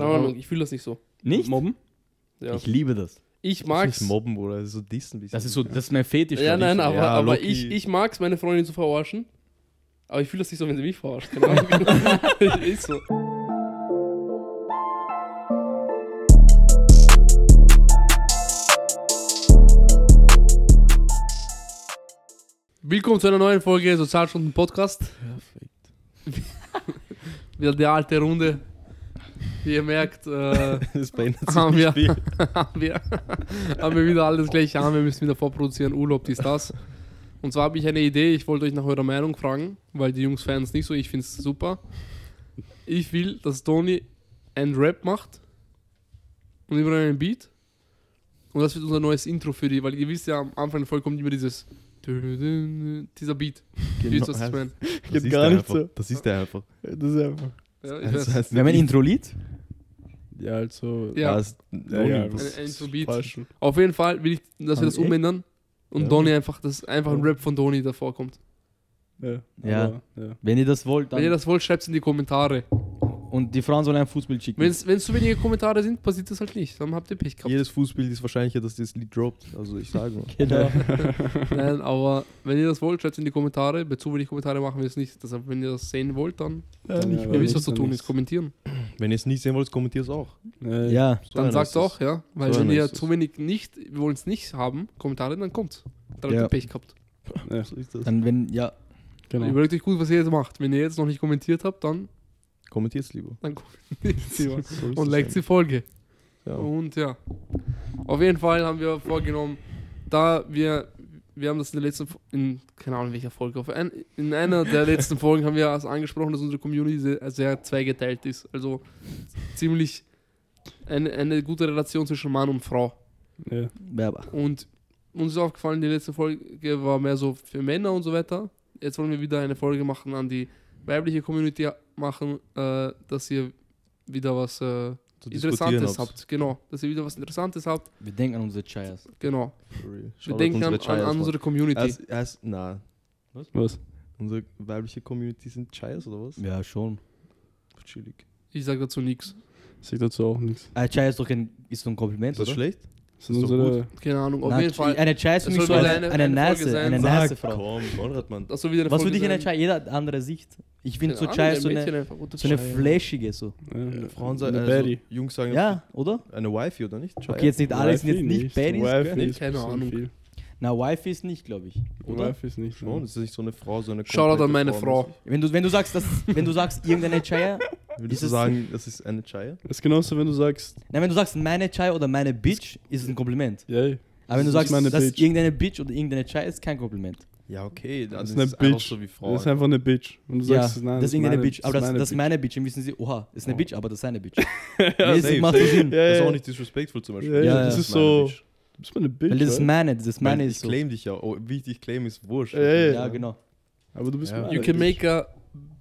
Keine Ahnung, ich fühle das nicht so. Nicht? Mobben? Ja. Ich liebe das. Ich Das mag's. ist nicht mobben, oder? Das ist so dissen. ein bisschen. Das ist so, das ist mein Fetisch. Ja, nein, ich. aber, Ja, aber Loki. ich, ich mag's, meine Freundin zu verarschen. Aber ich fühle das nicht so, wenn sie mich verarscht. Keine Ahnung. ist so. Willkommen zu einer neuen Folge Sozialstunden Podcast. Perfekt. Wieder die alte Runde. Wie ihr merkt, äh, Das haben, wir, haben, wir, haben wir wieder alles gleich an. Wir müssen wieder vorproduzieren. Urlaub, dies, das. Und zwar habe ich eine Idee. Ich wollte euch nach eurer Meinung fragen, weil die Jungs feiern es nicht so. Ich finde es super. Ich will, dass Tony ein Rap macht und immer einen Beat. Und das wird unser neues Intro für die, weil ihr wisst ja, am Anfang der Folge kommt immer dieses dieser Beat. Ihr wisst, was ich meine. Das Geht ist gar der nicht einfach. so. Das ist der einfach. Das ist einfach. Ja, ich Das weiß. heißt Wir haben ein Intro-Lied. Ja, also. Ja. Das, Ja, ja, Ein, das ein ist falsch. Auf jeden Fall will ich, dass wir das umändern und Ja. Donny einfach, dass einfach ein. Rap von Donny davor kommt. Ja. Ja. Wenn ihr das wollt, dann. Wenn ihr das wollt, schreibt es in die Kommentare. Und die Frauen sollen ein Fußbild schicken. Wenn es zu wenige Kommentare sind, passiert das halt nicht. Dann habt ihr Pech gehabt. Jedes Fußbild ist wahrscheinlicher, dass das Lied droppt. Also ich sage mal. genau. Nein, aber wenn ihr das wollt, schreibt es in die Kommentare. Bei zu wenig Kommentare machen wir es nicht. Deshalb, wenn ihr das sehen wollt, dann Ja, nicht ihr wisst, was zu tun ist. Kommentieren. Wenn ihr es nicht sehen wollt, kommentiert es auch. Ja. ja. So Dann sagt ist auch, ja. Weil So wenn ihr es. zu wenig nicht, wir wollen es nicht haben, Kommentare, dann kommt's. Dann Ja. habt ihr Pech gehabt. ja. So ist das. Dann, wenn, ja. Genau. Überlegt euch gut, was ihr jetzt macht. Wenn ihr jetzt noch nicht kommentiert habt, dann, Kommentiert es lieber. dann kommentiert lieber. So ist und es liked die Folge. Ja. Und ja. Auf jeden Fall haben wir vorgenommen, da wir, wir haben das in der letzten, in, keine Ahnung welcher Folge, auf ein, in einer der letzten Folgen haben wir also angesprochen, dass unsere Community sehr, sehr zweigeteilt ist. Also ziemlich eine, eine gute Relation zwischen Mann und Frau. Ja. Und uns ist aufgefallen, die letzte Folge war mehr so für Männer und so weiter. Jetzt wollen wir wieder eine Folge machen an die weibliche Community machen, äh, dass ihr wieder was äh, Interessantes habt. Genau, dass ihr wieder was Interessantes habt. Wir denken an unsere Chayas. Genau. Wir denken an, unsere an, an unsere Community. Erst, erst, na, Was? unsere weibliche Community sind Chayas oder was? Ja, schon. Chillig. Ich sage dazu nichts. Sag dazu auch nichts. Ein Chaya ist doch ein, ist doch ein Kompliment, Ist das oder? schlecht? Das sind Ist doch unsere. Keine Ahnung. Auf Na, jeden Fall. Eine Chaya ist für mich so eine, eine- eine, Nase, sein. eine Sag, Nasefrau. Komm, Konrad, Mann. Das soll wieder eine Was für Folge dich eine. Chaya? Jeder hat andere Sicht. Ich finde so ist so eine, so eine flashige so. Ja. Frauen sagen, Eine also, Baddie. Jungs sagen Ja, oder? eine Wifey oder nicht? Chaya? Okay, jetzt nicht alle sind jetzt nicht Baddies. Keine Ahnung. Na, Wife ist nicht, glaube ich. Oder? Wifey ist nicht. Schon, das ist nicht so eine Frau, so eine Shoutout an meine Frau. Wenn du, wenn du sagst, dass, wenn du sagst, irgendeine Chaya, Würdest Ist du sagen, das ist eine Chaya? Das ist genauso, wenn du sagst, nein, wenn du sagst meine Chaya oder meine Bitch, ist es ein Kompliment. yay. Aber wenn du Das sagst, ist meine dass Bitch. irgendeine Bitch oder irgendeine Chaya ist kein Kompliment. Ja, okay, dann Das ist ist eine einfach Bitch. so wie Frau. Das ist einfach eine Bitch. Und du ja, sagst, nein, das ist irgendeine meine- Bitch. Aber das, meine das ist meine Bitch. Dann wissen sie, oha, ist eine Oh. Bitch, aber das ist eine Bitch. Ja, nee, das safe, macht safe. Sinn. Ja, das ist auch nicht disrespectful zum Beispiel. Ja, ja, das ist so. Bitch. Du bist meine Bitch. Weil das ist oder? meine, das ist meine Weil ist ich so. claim dich ja. Oh, wie ich dich claim, ist wurscht. Ja, ja, Ja, genau. Aber du bist Ja. You can Bitch. make a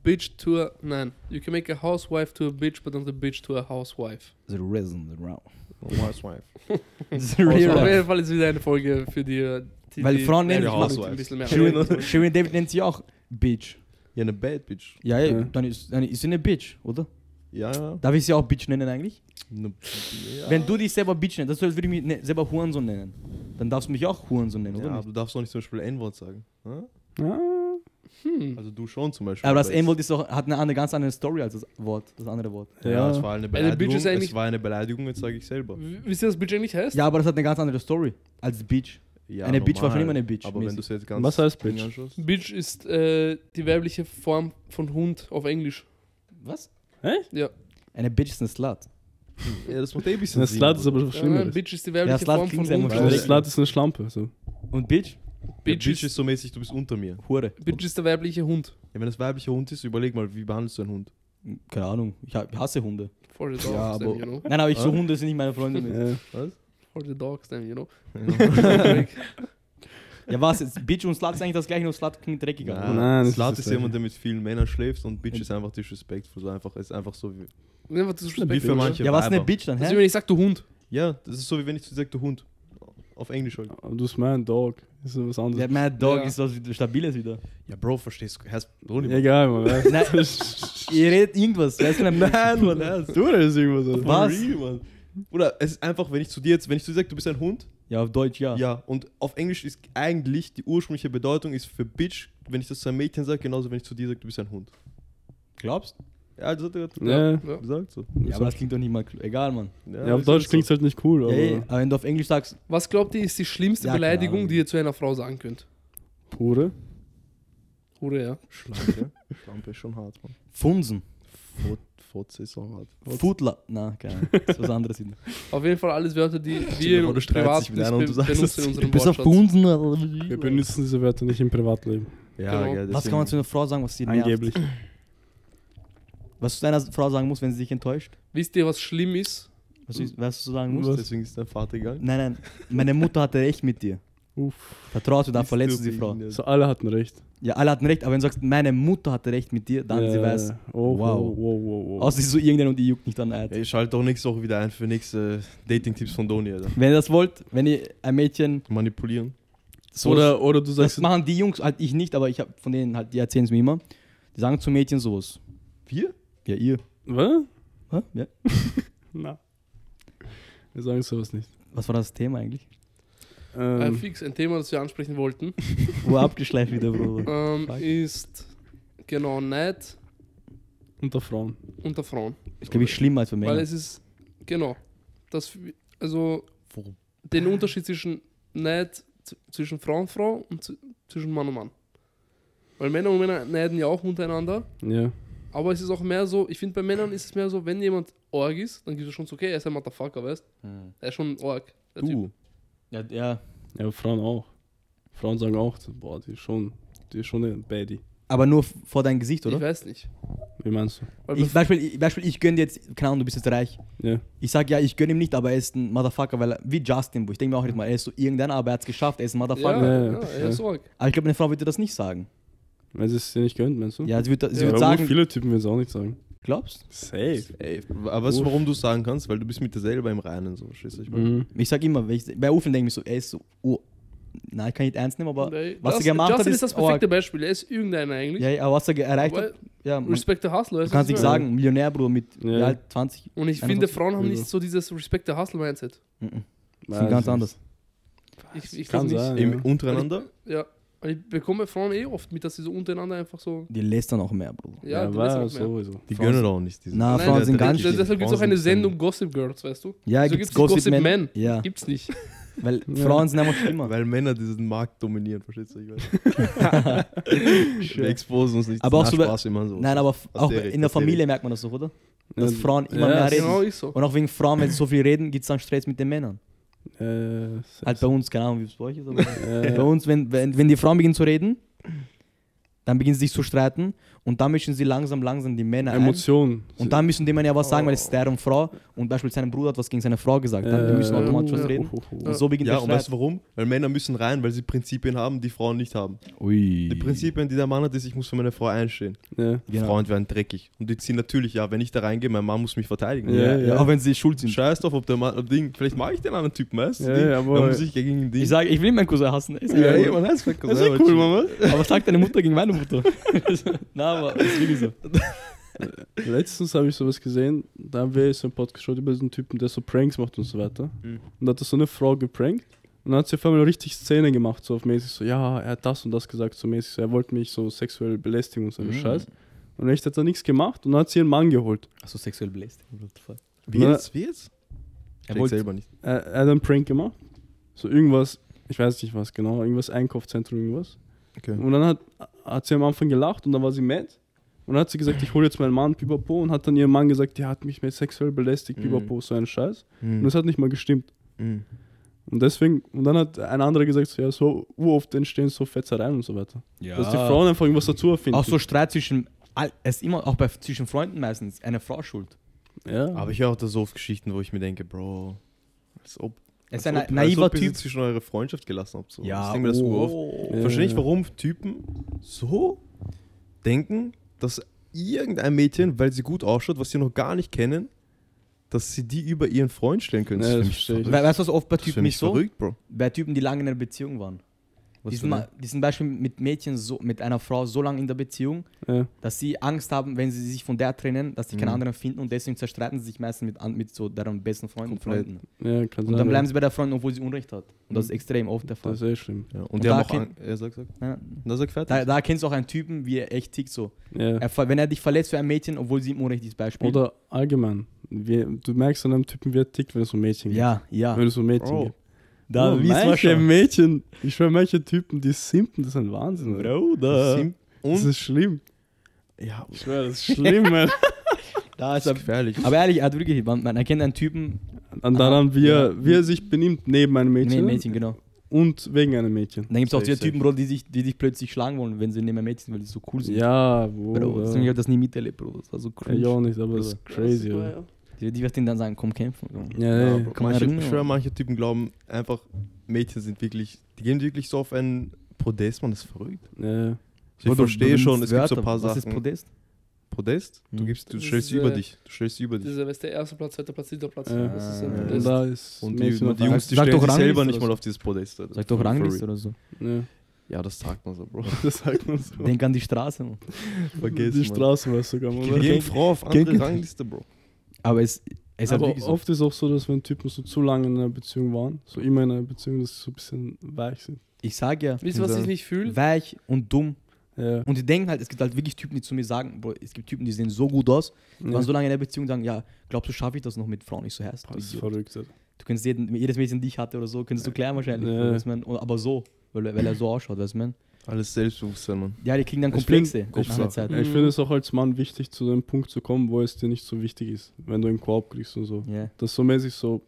bitch to a. Nein. You can make a housewife to a bitch, but not a bitch to a housewife. The reason, the round. Wife's wife. The Also, real auf jeden Fall ist wieder eine Folge für die. äh, die Weil die Frauen nennen sich Community Housewives. ein bisschen mehr. Shirin, David nennt sie auch Bitch. Ja, eine Bad Bitch. Ja, ja, Ja. dann ist, dann ist sie eine Bitch, oder? Ja, ja. Darf ich sie auch Bitch nennen eigentlich? Ne, ja. Wenn du dich selber Bitch nennst, das würde ich mich ne, selber Hurensohn nennen. Dann darfst du mich auch Hurensohn nennen, Ja, oder? aber nicht? du darfst auch nicht zum Beispiel N-Wort sagen. Hm? Ja. Hm. Also du schon zum Beispiel. Aber das N-Wort ist doch, hat eine, eine ganz andere Story als das Wort, das andere Wort. Ja, Ja. es war eine Beleidigung. Bitch ist eigentlich- es war eine Beleidigung, jetzt sage ich selber. Wisst ihr, was Bitch eigentlich heißt? Ja, aber das hat eine ganz andere Story als Bitch. Ja, Eine Bitch war schon normal. immer eine Bitch, Aber wenn mäßig. du es jetzt ganz Was heißt Bitch? Bitch ist äh, die weibliche Form von Hund auf Englisch. Was? Ja. Eine Bitch ist eine Slut. Ja, das macht eh ein bisschen Sinn, Slut ist aber was Ja, Schlimmeres. Bitch ist die weibliche Slut Form klingt von einfach Hund. Weil schlecht. das Slut ist eine Schlampe. So. Und Bitch? Ja, Bitch, Bitch ist, ist so mäßig, du bist unter mir. Hure. Bitch ist der weibliche Hund. Ja, wenn das weiblicher Hund ist, überleg mal, wie behandelst du einen Hund? Keine Ahnung. Ich ha- ich hasse Hunde. For the dogs, Ja, then, aber. you know. Nein, aber ich so. Hunde sind nicht meine Freunde. mehr. Ja. For the dogs, then, you know. ja, was? Jetzt? Bitch und Slut ist eigentlich das gleiche, nur Slut klingt dreckiger. Nein, Nein, das Slut ist ist das jemand, der mit vielen Männern schläft und Bitch ist einfach disrespectful. So einfach, ist einfach so wie. Einfach das Wie für manche Ja, was eine Weiber. Bitch dann, hä? wenn ich sag, du Hund. Ja, das ist so wie wenn ich zu dir sage, du Hund. Auf Englisch halt. Aber du bist mein Dog. Das ist was Der anderes. Mad Dog Ja. ist was Stabiles wieder. Ja, Bro, verstehst du? Hast du nicht. Egal, man. Nein, ihr redet irgendwas. Weißt du, Nein, Mann, ernst. Du redest irgendwas. Was? Real. Oder es ist einfach, wenn ich zu dir jetzt, wenn ich zu dir sage, du bist ein Hund, Ja, auf Deutsch ja. ja, und auf Englisch ist eigentlich die ursprüngliche Bedeutung ist für Bitch, wenn ich das zu einem Mädchen sage, genauso wenn ich zu dir sage, du bist ein Hund. Glaubst Ja, das hat er gerade Ja, Ja. gesagt so. Ja, aber das klingt doch nicht mal. kl- Egal, Mann. ja, auf ist Deutsch klingt es halt nicht cool, Ja, aber ey, aber wenn du auf Englisch sagst, Was glaubt ihr, ist die schlimmste Ja, Beleidigung, die ihr zu einer Frau sagen könnt? pure. Hure, ja. so. Schlampe. Schlampe ist schon hart, Mann. Funsen, Fot, Ist auch hart. Foodler. Na, keine Ahnung. Das ist was anderes. Auf jeden Fall alles Wörter, die wir streitest privat dich mit nicht einer und be du sagst benutzen in unserem Wortschatz. Funsen. Wir benutzen diese Wörter nicht im Privatleben. Ja, Genau. gell, Was kann man zu einer Frau sagen, was sie nervt? Angeblich. Was du zu einer Frau sagen musst, wenn sie sich enttäuscht? Wisst ihr, was schlimm ist? Was, du- was du sagen musst? Was? Deswegen ist dein Vater gegangen. Nein, nein. Meine Mutter hatte recht mit dir. Uff. Vertraust du, da Ist verletzt du die Frau. So, alle hatten recht. Ja, alle hatten recht, aber wenn du sagst, meine Mutter hatte recht mit dir, dann sie Ja, weiß. Oh, Wow. wow, wow, wow, wow. Außer sie ist so irgendein und die juckt nicht an Eid. Ey, schalt doch nächste Woche wieder ein für nächste Dating-Tipps von Doni, Alter. Wenn ihr das wollt, wenn ihr ein Mädchen Manipulieren. so. oder, oder du das sagst, machen die Jungs, halt ich nicht, aber ich habe von denen halt, die erzählen es mir immer. Die sagen zu Mädchen sowas. Wir? Ja, ihr. was? Hä? Ja. Na. Wir sagen sowas nicht. Was war das Thema eigentlich? Ein Ähm, fix, ein Thema, das wir ansprechen wollten, Wo abgeschleift wieder, Bruder. ähm, ist genau Neid unter Frauen. unter Frauen. Ich glaube, ich schlimmer als für Weil Männer. es ist, genau, das, also Warum? den Unterschied zwischen Neid zwischen Frau und Frau und zwischen Mann und Mann. Weil Männer und Männer neiden ja auch untereinander, Ja. aber es ist auch mehr so, ich finde bei Männern ist es mehr so, wenn jemand Org ist, dann gibt es schon so, okay, er ist ein Motherfucker, weißt Hm. Er ist schon Org. der Typ. Ja, ja. Ja, aber Frauen auch. Frauen sagen auch, boah, die ist schon, die ist schon eine Baddie. Aber nur vor dein Gesicht, Ich oder? weiß nicht. Wie meinst du? Ich, Beispiel, ich, Beispiel, ich gönne dir jetzt, keine Ahnung, du bist jetzt reich. Ja. Ich sag ja, ich gönne ihm nicht, aber er ist ein Motherfucker, weil er, wie Justin, wo ich denke mir auch nicht mal, er ist so irgendeiner, aber er hat es geschafft, er ist ein Motherfucker. Ja, ja, ja, er ja. ist Org. Aber ich glaube, eine Frau würde das nicht sagen. Wenn sie es dir nicht gönnt, meinst du? Ja, sie würde sie Ja, würd aber sagen, viele Typen würden es auch nicht sagen. Glaubst Safe. Ey, aber weißt du, warum du es sagen kannst? Weil du bist mit dir selber im Reinen, so? Ich meine, Mhm. Ich sag immer, wenn ich, bei Ufen denke ich so, er ist so, oh, nein, ich kann nicht ernst nehmen, aber Nee, was er Justin- gemacht hat, Justin ist das perfekte Org. Beispiel. Er ist irgendeiner eigentlich. Ja, aber was er erreicht Aber hat, ja, man, Respect the Hustler. du kannst nicht ich sagen? Millionär, Bruder, mit Ja. wie alt, 20. Und ich 21 finde, Frauen haben nicht so. dieses Respect the Hustle Mindset. Mhm. Ist ganz anders. Ich, ich Kann nicht. sein. Im, Ja. untereinander? Ja. Ich bekomme Frauen eh oft mit, dass sie so untereinander einfach so. Die lästern auch mehr, Bruder. Ja, Ja, die war auch mehr. sowieso. Die Frauen- gönnen auch nicht. Diese Na, Nein, Frauen sind ganz schlimm. Deshalb gibt es auch eine Sendung Gossip Girls, weißt du? Ja, so gibt's gibt's Gossip, Gossip Men. Men. Ja, Gibt's nicht. weil Ja. Frauen sind einfach schlimmer. Weil Männer diesen Markt dominieren, verstehst du? Ich weiß. Wir exposen uns nicht. Aber auch so bei- Spaß, immer so. Nein, aber Was auch in der Familie merkt man das doch, oder? Dass Ja, Frauen immer ja, mehr reden. Genau, ist so. Und auch wegen Frauen, wenn sie so viel reden, gibt es dann Stress mit den Männern. Äh, Halt bei uns, keine Ahnung, wie es bei euch ist, aber äh, bei uns, wenn, wenn, wenn die Frauen beginnen zu reden, dann beginnen sie sich zu streiten und dann mischen sie langsam, langsam die Männer ein. Emotionen. Und dann müssen die Männer ja was sagen, weil es ist deren Frau und beispielsweise sein Bruder hat was gegen seine Frau gesagt. Dann Äh, müssen automatisch was ja. reden. Oh, oh, oh. Und so beginnt Ja, der und weißt du warum? Weil Männer müssen rein, weil sie Prinzipien haben, die Frauen nicht haben. Ui. Die Prinzipien, die der Mann hat, ist, ich muss für meine Frau einstehen. Ja. Genau. Frauen werden dreckig. Und die ziehen natürlich, ja, wenn ich da reingehe, mein Mann muss mich verteidigen. Ja, Ja, ja. ja. Auch wenn sie schuld sind. Scheiß drauf, ob der Mann, ob Ding, vielleicht mag ich den anderen Typen, weißt du? Ja, ja, aber- dann muss ich gegen ihn Ding. Ich sage, ich will meinen Cousin hassen. Ist ja, ja, man heißt Das ist ja cool, Mama. Aber was sagt deine Mutter gegen meine Mutter? Na, aber ist wirklich so. Letztens habe ich sowas gesehen, da haben wir so einen Podcast geschaut über so einen Typen, der so Pranks macht und so weiter. Mhm. Und da hat er so eine Frau geprankt. Und dann hat sie auf einmal richtig Szene gemacht, so auf mäßig so, ja, er hat das und das gesagt, so mäßig so, er wollte mich so sexuell belästigen und so Mhm. Scheiß. Und echt hat er nichts gemacht und dann hat sie ihren Mann geholt. Achso, sexuell belästigen. what the fuck. Wie Na, jetzt? Wie jetzt? Er wollte selber nicht. Er, er hat einen Prank gemacht. So irgendwas, ich weiß nicht was genau, irgendwas Einkaufszentrum, irgendwas. Okay. Und dann hat, hat sie am Anfang gelacht und dann war sie mad. Und dann hat sie gesagt, ich hole jetzt meinen Mann, Pipapo. Und hat dann ihrem Mann gesagt, der hat mich mit sexuell belästigt, Mhm. Pipapo, so ein Scheiß. Und Mhm. das hat nicht mal gestimmt. Mhm. Und deswegen, und dann hat ein anderer gesagt, so, ja, so uroft entstehen so Fetzereien und so weiter. Ja. Dass die Frauen einfach irgendwas dazu erfinden. Auch so Streit zwischen, es ist immer, auch bei, zwischen Freunden meistens, eine Frau schuld. Ja. Aber ich höre auch da so oft Geschichten, wo ich mir denke, Bro, als ob. Er ist als ein ob, naiver als ob ihr Typ. sie zwischen eure Freundschaft gelassen habt. So. Ja, ich denke mir das oh. oft. Ich verstehe nicht, warum Typen so denken, dass irgendein Mädchen, weil sie gut ausschaut, was sie noch gar nicht kennen, dass sie die über ihren Freund stellen können. Ja, das verrückt. weißt du, was oft bei Das Typen mich nicht so? verrückt, Bro. Bei Typen, die lange in einer Beziehung waren. Was Die für sind, eine? mal, die sind Beispiel mit Mädchen, so, mit einer Frau so lange in der Beziehung, Ja. dass sie Angst haben, wenn sie sich von der trennen, dass sie keinen Mhm. anderen finden und deswegen zerstreiten sie sich meistens mit, mit so deren besten Freunden. Freunden. ja, kann Und sein. dann bleiben ja. sie bei der Freundin, obwohl sie Unrecht hat. Und das ist extrem oft der Fall. Das ist eh schlimm. Ja, und, Und die da haben auch. kenn- er sagt, sagt. Ja, Na, sag fertig. da, da erkennst du auch einen Typen, wie er echt tickt so. Ja. Er, wenn er dich verletzt für ein Mädchen, obwohl sie im Unrecht ist, Beispiel. Oder allgemein. Wie, du merkst an einem Typen, wie er tickt, wenn es um Mädchen geht. ja, ja. Wenn es um Mädchen Bro. geht. Da wissen wir manche. Mädchen, ich schwöre, manche Typen, die simpen, das ist ein Wahnsinn. Bro. Bruder. Das ist schlimm. Ja, Ich schwöre, das ist schlimm, man. Da ist das er, ist gefährlich. aber ehrlich, er hat wirklich, man, man erkennt einen Typen, Und daran, wie er, Ja. wie er sich benimmt neben einem Mädchen, Mädchen, genau. und wegen einem Mädchen. Dann gibt es auch safe. Typen, Bro, die, sich, die dich plötzlich schlagen wollen, wenn sie neben einem Mädchen sind, weil die so cool sind. Ja, wo. Bro, ich ja. habe das nie miterlebt, Bro. Das war so Ja, cringe. ich auch nicht, aber das ist crazy. Ja, oder? Die, die wird ihnen dann sagen, komm kämpfen. Bro. Ja, Ja, ja, manche, ich schwöre, manche Typen glauben einfach, Mädchen sind wirklich, die gehen wirklich so auf ein Podest, man, das ist verrückt. ja. Ich Bro, du- verstehe du schon, es gibt so Wörter. ein paar Was Sachen. ist Podest? Podest? Du, Hm. gibst, du Das stellst sie über äh, dich. Du stellst sie über dich. Dieser, was der erste Platz, zweiter Platz, dritter Platz. Ja. Das ist ein Und Podest. da ist Und die, die Jungs, die Sag stellen doch sich selber nicht mal auf dieses Podest. Alter. Sag doch Rangliste oder so. Ja, Ja, das sagt man so, Bro. das sagt man so. Denk an die Straße. Man. Vergiss, Die Mann. Straße weiß sogar mal. Wir gehen Frau auf andere Gegen- Rangliste, Bro. Aber es, es hat Aber so. oft ist auch so, dass wenn Typen so zu lange in einer Beziehung waren, so immer in einer Beziehung, dass sie so ein bisschen weich sind. Ich sag ja, Wisst ihr, was ich nicht fühle? weich und dumm. Ja. Und die denken halt, es gibt halt wirklich Typen, die zu mir sagen, Bro, es gibt Typen, die sehen so gut aus, die ja. waren so lange in der Beziehung und sagen, ja, glaubst du, schaffe ich das noch mit Frauen? Ich so, herrst Das ist verrückt. Du könntest jeden, jedes Mädchen, die ich hatte oder so, könntest du klären wahrscheinlich. Ja. Weißt man, aber so, weil, er- weil er so ausschaut, weißt du, man. Alles Selbstbewusstsein, Mann. Ja, die kriegen dann Komplexe find- ich sag- Zeit. Ich finde es auch als Mann wichtig, zu dem Punkt zu kommen, wo es dir nicht so wichtig ist, wenn du im Korb kriegst und so. Ja, Das ist so mäßig so,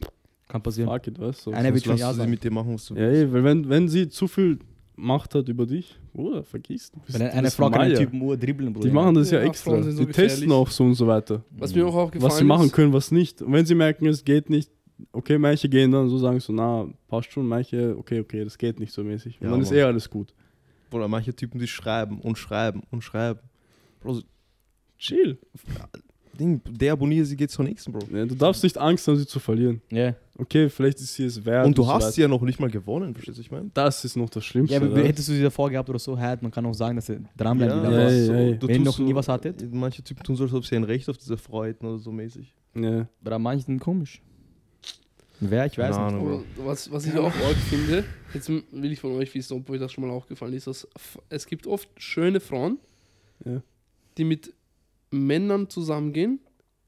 kann passieren. fuck it, weißt du? Einer So- wird schon ja sagen. mit dir machen, was du Ja, ey, weil wenn, wenn sie zu viel Macht hat über dich, Bruder, vergiss. du bist- du eine Frau kann einen. Typen nur dribbeln, Bruder. Die machen das ja, Ja, extra. So die testen auch so und so weiter. Was mir auch aufgefallen Was sie machen ist, können, was nicht. Und wenn sie merken, es geht nicht, okay, manche gehen dann so, sagen so, na, passt schon, manche, okay, okay, das geht nicht so mäßig. Und Ja, dann ist Mann. eh alles gut. Oder manche Typen, die schreiben und schreiben und schreiben. Bro, Chill. Ding, der abonniere sie geht zur nächsten, Bro. Ja, du darfst nicht Angst haben, sie zu verlieren. Ja, Okay, vielleicht ist sie es wert. und du so hast sie ja noch nicht mal gewonnen, verstehst du, was ich meine? Das ist noch das Schlimmste. ja aber hättest du sie davor gehabt oder so, halt, man kann auch sagen, dass sie dranbleiben. Ja, wieder ja, so, ja. du Wenn ihr noch nie was hattet? Manche Typen tun so, als ob sie ein Recht auf diese hätten oder so mäßig. ja. Bei manchen komisch. Wer, ich weiß Keine nicht. Aber was, was ich auch arg finde, jetzt will ich von euch wissen, ob euch das schon mal aufgefallen ist, dass es gibt oft schöne Frauen, Ja. die mit Männern zusammengehen,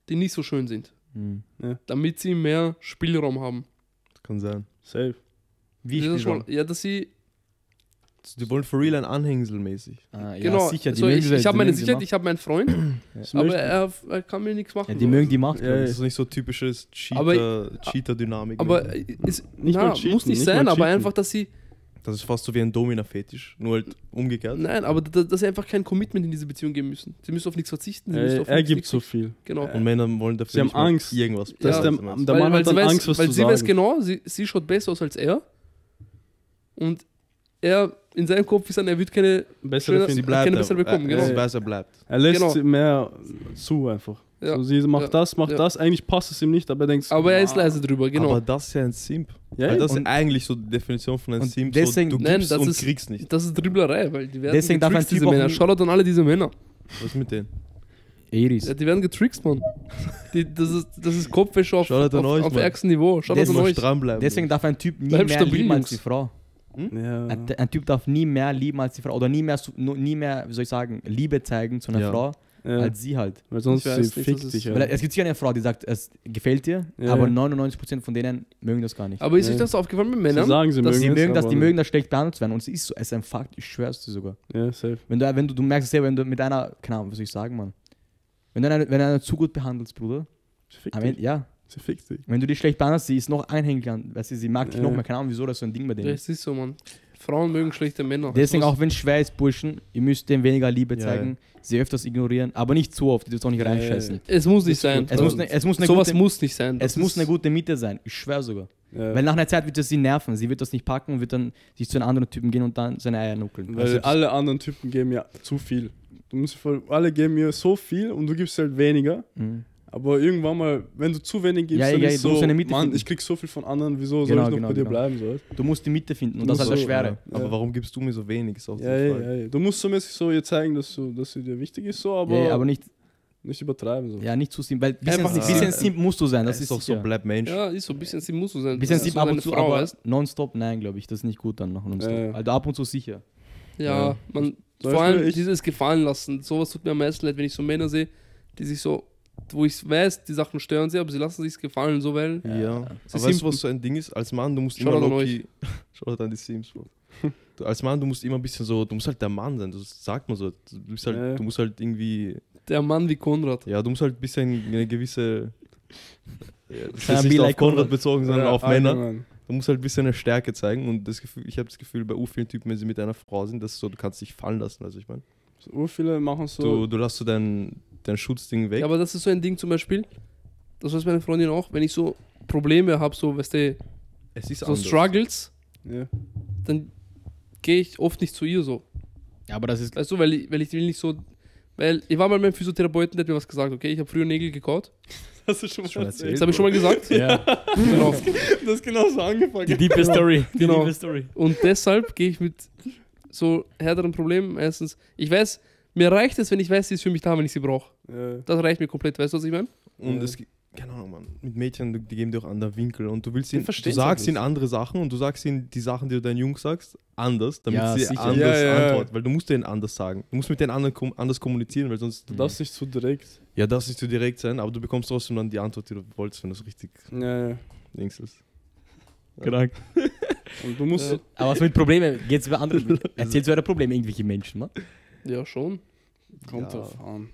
die nicht so schön sind, Hm. damit sie mehr Spielraum haben. Das kann sein. Safe. Wie Das Spielraum? schon ja, dass sie, Die wollen for real ein Anhängsel mäßig. Ah, ja, genau, sicher, die so, ich, ich habe meine Sicherheit, ich habe meinen Freund, aber er, er kann mir nichts machen. Ja, die mögen die Macht. Ja, ja. Das ist nicht so typisches Aber- Cheater- Cheater-Dynamik. Aber ist, Nicht na, cheaten, muss nicht nicht sein, aber einfach, dass sie, das ist fast so wie ein Domina-Fetisch, nur halt umgekehrt. nein, aber dass, dass sie einfach kein Commitment in diese Beziehung geben müssen. Sie müssen auf nichts verzichten. Äh, auf er nichts- gibt nichts- so viel. Genau. Und Männer wollen dafür Sie haben Angst. irgendwas. Das ist der- der weil, Mann weil hat weiß, Angst, was weil zu sie weiß sagen. genau, sie, sie schaut besser aus als er. Und er, in seinem Kopf ist dann, er wird keine, Bessere Schöner- bleibt keine bessere bekommen, Äh, genau. Er bleibt. Er lässt Genau. sie mehr zu einfach. Ja. So, sie macht Ja. das, macht Ja. das. Eigentlich passt es ihm nicht, aber er denkt, aber er ist "Ah." leise drüber, genau. Aber das ist ja ein Simp. Ja, Weil das und- ist eigentlich so die Definition von einem Simp. deswegen- so, du Nein, gibst das und ist- kriegst nicht. das ist Dribblerei, weil die werden Deswegen darf ein diese Männer. nie- Shoutout an alle diese Männer. Was ist mit denen? Eris. Ja, die werden getrickst, Mann. Die, das, ist, das ist Kopfwäsche auf, auf, euch, auf Mann. ärgstem Niveau. Das an euch. dranbleiben. Deswegen darf ein Typ nie Bleib mehr stabil, lieben als die Frau. Ja. Ein, ein Typ darf nie mehr lieben als die Frau. Oder nie mehr, nie mehr wie soll ich sagen, Liebe zeigen zu einer Ja. Frau ja. als sie halt. Weil sonst sie nicht, fickt dich. Weil Ja. es gibt sicher eine Frau, die sagt, es gefällt dir, Ja, aber ja. 99% von denen mögen das gar nicht. Aber ist Ja. euch das aufgefallen mit Sie Männern? sagen, sie dass mögen die es, mögen das, aber- die mögen das schlecht behandelt werden. Und es ist so, es ist ein Fakt, ich schwör's dir sogar. Ja, safe. Wenn du, wenn du, du merkst es selber, wenn du mit einer, keine Ahnung, was soll ich sagen, Mann. Wenn du eine, wenn du eine zu gut behandelst, Bruder, Sie fickt dich. Ja. Sie fickt dich. Wenn du die schlecht behandelst, sie ist noch einhängiger, weißt du, sie mag dich Ja. noch mehr, keine Ahnung, wieso das so ein Ding bei denen ist. Das ist so, Mann. Frauen mögen schlechte Männer. Deswegen Das- auch wenn es schwer ist, Burschen, ihr müsst dem weniger Liebe Ja, zeigen, sie öfters ignorieren, aber nicht zu oft, die dürfen auch nicht Ja, ja, reinscheißen. Es muss nicht Das sein. Es muss, ne, es muss eine Sowas gute, muss nicht sein. es Das muss eine gute Mitte sein, ich schwöre sogar. Ja. Weil nach einer Zeit wird es sie nerven, sie wird das nicht packen und wird dann sich zu einem anderen Typen gehen und dann seine Eier nuckeln. Weil Also, alle anderen Typen geben ja zu viel. Du musst voll, alle geben mir so viel und du gibst halt weniger. Mhm. Aber irgendwann mal, wenn du zu wenig gibst, Ja, dann ja, ist du musst so, eine Mitte Mann, finden. ich krieg so viel von anderen, wieso soll Genau, ich noch genau, bei dir genau. bleiben? So? Du musst die Mitte finden und Du das ist halt das musst so- Schwere. Aber Ja. warum gibst du mir so wenig? Ist auch so Ja, ja, Frage. ja, ja. Du musst so mäßig so ihr zeigen, dass, du, dass sie dir wichtig ist, so, aber, Ja, aber nicht, nicht übertreiben. So. ja, nicht zu simp, weil bisschen, Einfach nicht bisschen simp. simp musst du sein, Das, ist doch so, bleib Mensch. Ja, ist so ein bisschen, sie muss so sein. Bisschen simp ab und zu, aber nonstop, nein, glaube ich, das ist nicht gut dann noch nonstop. Also ab und zu sicher. Ja, man, vor allem dieses Gefallen lassen. Sowas tut mir am meisten leid, wenn ich so Männer sehe, die sich so, wo ich weiß, die Sachen stören sie, aber sie lassen sich gefallen, so weil. Ja. Sie Aber weißt du, was so ein Ding ist? Als Mann, du musst Shoutout immer Loki. Schaut an die Sims, Bro. Du, als Mann, du musst immer ein bisschen so, du musst halt der Mann sein, das sagt man so. Du, bist halt, Ja. du musst halt irgendwie, Der Mann wie Konrad. ja, du musst halt ein bisschen eine gewisse, ja, das ist nicht be auf like Konrad Konrad? bezogen, sondern Ja, auf Männer. allgemein. Du musst halt ein bisschen eine Stärke zeigen und das Gefühl, ich habe das Gefühl, bei u vielen Typen, wenn sie mit einer Frau sind, dass so, du kannst dich fallen lassen. Also ich meine, So, viele machen so. du, du lässt so dein, dein Schutzding weg. Ja, aber das ist so ein Ding zum Beispiel, das weiß meine Freundin auch, wenn ich so Probleme habe, so, weißt du, es ist so anders. Struggles, ja. dann gehe ich oft nicht zu ihr so. Ja, aber das ist, Weißt du, weil ich, weil ich will nicht so. Weil ich war mal beim Physiotherapeuten, der hat mir was gesagt, okay? Ich habe früher Nägel gekaut. Hast du schon mal Schon erzählt? Das habe ich schon mal gesagt. ja, genau. Das ist genau so angefangen. die diepe Story. Die Genau. diepe Story. Und deshalb gehe ich mit so härteren Problemen meistens. Ich weiß, mir reicht es, wenn ich weiß, sie ist für mich da, wenn ich sie brauche. Ja. Das reicht mir komplett. Weißt du, was ich meine? Und Ja. es gibt, keine Ahnung, Mann, mit Mädchen, die geben dir auch andere Winkel und du willst ihnen, du sagst ihnen andere Sachen und du sagst ihnen die Sachen, die du deinen Jungs sagst, anders, damit Ja, sie sicher. anders Ja, ja, antworten, weil du musst denen anders sagen. Du musst mit denen anderen kom anders kommunizieren, weil sonst, Du darfst nicht zu direkt. ja, das nicht zu direkt sein, aber du bekommst trotzdem dann die Antwort, die du wolltest, wenn das richtig Ja, ja. links ist. Krank. Und du musst. Ja. Aber was mit Problemen? Geht's über andere? Erzählst du eure Probleme irgendwelche Menschen, ne? Ja, schon. Kommt Ja. drauf an.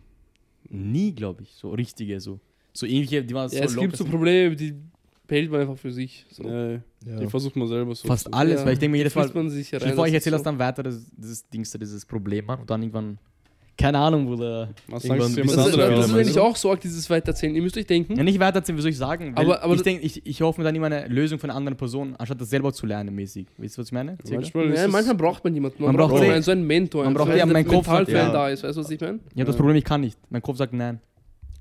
Nie, glaube ich. So richtige, so. So ähnliche, die waren so Ja, es gibt so. Probleme, die behält man einfach für sich. So. Ja, ja. Die versucht man selber so. Fast zu- alles, Ja, weil ich denke mir jedes Mal, man sich rein, dir vor, ich das erzähle das so. dann weiter, das, dieses Dings, dieses Problem, Mann. Und dann irgendwann, keine Ahnung, Bruder. Was sagst du Das, andere das ist Meinung. nämlich auch so arg, dieses Weiterzählen. Ihr müsst euch denken, Ja, nicht weitererzählen, wie soll ich sagen? Aber- aber ich das- denke, ich, ich hoffe mir dann immer eine Lösung von einer anderen Person, anstatt das selber zu lernen, mäßig. Weißt du, was ich meine? Manchmal ja, manchmal braucht man jemanden. Man, Man braucht braucht so eh- einen, so einen Mentor. man einen, braucht so einen, meinen der Kopf halt, mental für einen ja. da ist. Weißt du, was ich meine? Ich habe das Ja. Problem, ich kann nicht. Mein Kopf sagt nein.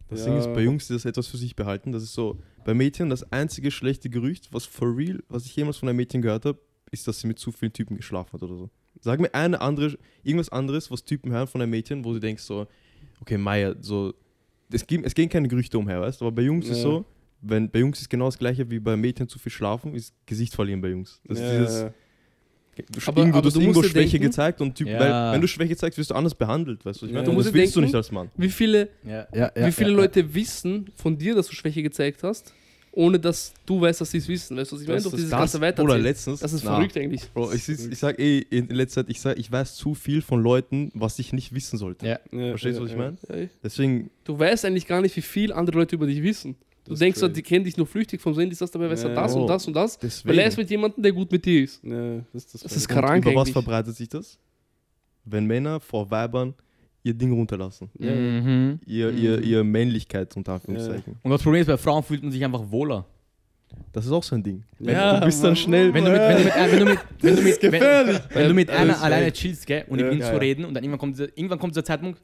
Das Ja. Ding ist, bei Jungs, die das etwas für sich behalten, das ist so, bei Mädchen das einzige schlechte Gerücht, was for real, was ich jemals von einem Mädchen gehört habe, ist, dass sie mit zu vielen Typen geschlafen hat oder so. Sag mir eine andere, irgendwas anderes, was Typen hören von einem Mädchen, wo du denkst so, okay, Maya, so, es, gibt, es gehen keine Gerüchte umher, weißt du, aber bei Jungs ist Ja. so, wenn bei Jungs ist genau das gleiche wie bei Mädchen zu viel schlafen, ist Gesicht verlieren bei Jungs. Das Ja, ist dieses, ja. du, Aber- irgendwo, aber du hast du irgendwo musst dir Schwäche denken- gezeigt und typ, Ja. weil, wenn du Schwäche zeigst, wirst du anders behandelt, weißt du, was ich Ja. meine? Musst das dir willst du denken- nicht als Mann. Wie viele, Ja, ja, wie viele Leute wissen von dir, dass du Schwäche gezeigt hast, ohne dass du weißt, dass sie es wissen? Weißt du, was ich meine? Das Durch ist dieses das- ganze Oder Weiterzählen. letztens. Das ist na, verrückt eigentlich. Bro, ich, ich sag eh in letzter Zeit, ich, sag, ich weiß zu viel von Leuten, was ich nicht wissen sollte. Ja. Ja, Verstehst ja, du, was ich ja. meine? Ja, Deswegen, Du weißt eigentlich gar nicht, wie viel andere Leute über dich wissen. Du Das ist denkst, die kennen dich nur flüchtig vom Sehen, die das dabei weiß er Ja. das Oh. und das und das. deswegen. Weil er ist mit jemandem, der gut mit dir ist. Ja, das, das, Das das ist und krank über was eigentlich. verbreitet sich das? Wenn Männer vor Weibern ihr Ding runterlassen. Mhm. Ihr, Mhm. ihr, ihr Männlichkeit unter Anführungszeichen. Und das Problem ist, bei Frauen fühlt man sich einfach wohler. Das ist auch so ein Ding. Wenn, Ja, du bist dann schnell. Wenn du mit, wenn du mit, wenn du mit, wenn du mit, wenn, gefährlich. wenn du mit Ja, einer alleine chillst, gell, und ihr Ja. beginnt Ja, zu ja. reden und dann irgendwann kommt, dieser, irgendwann kommt dieser Zeitpunkt,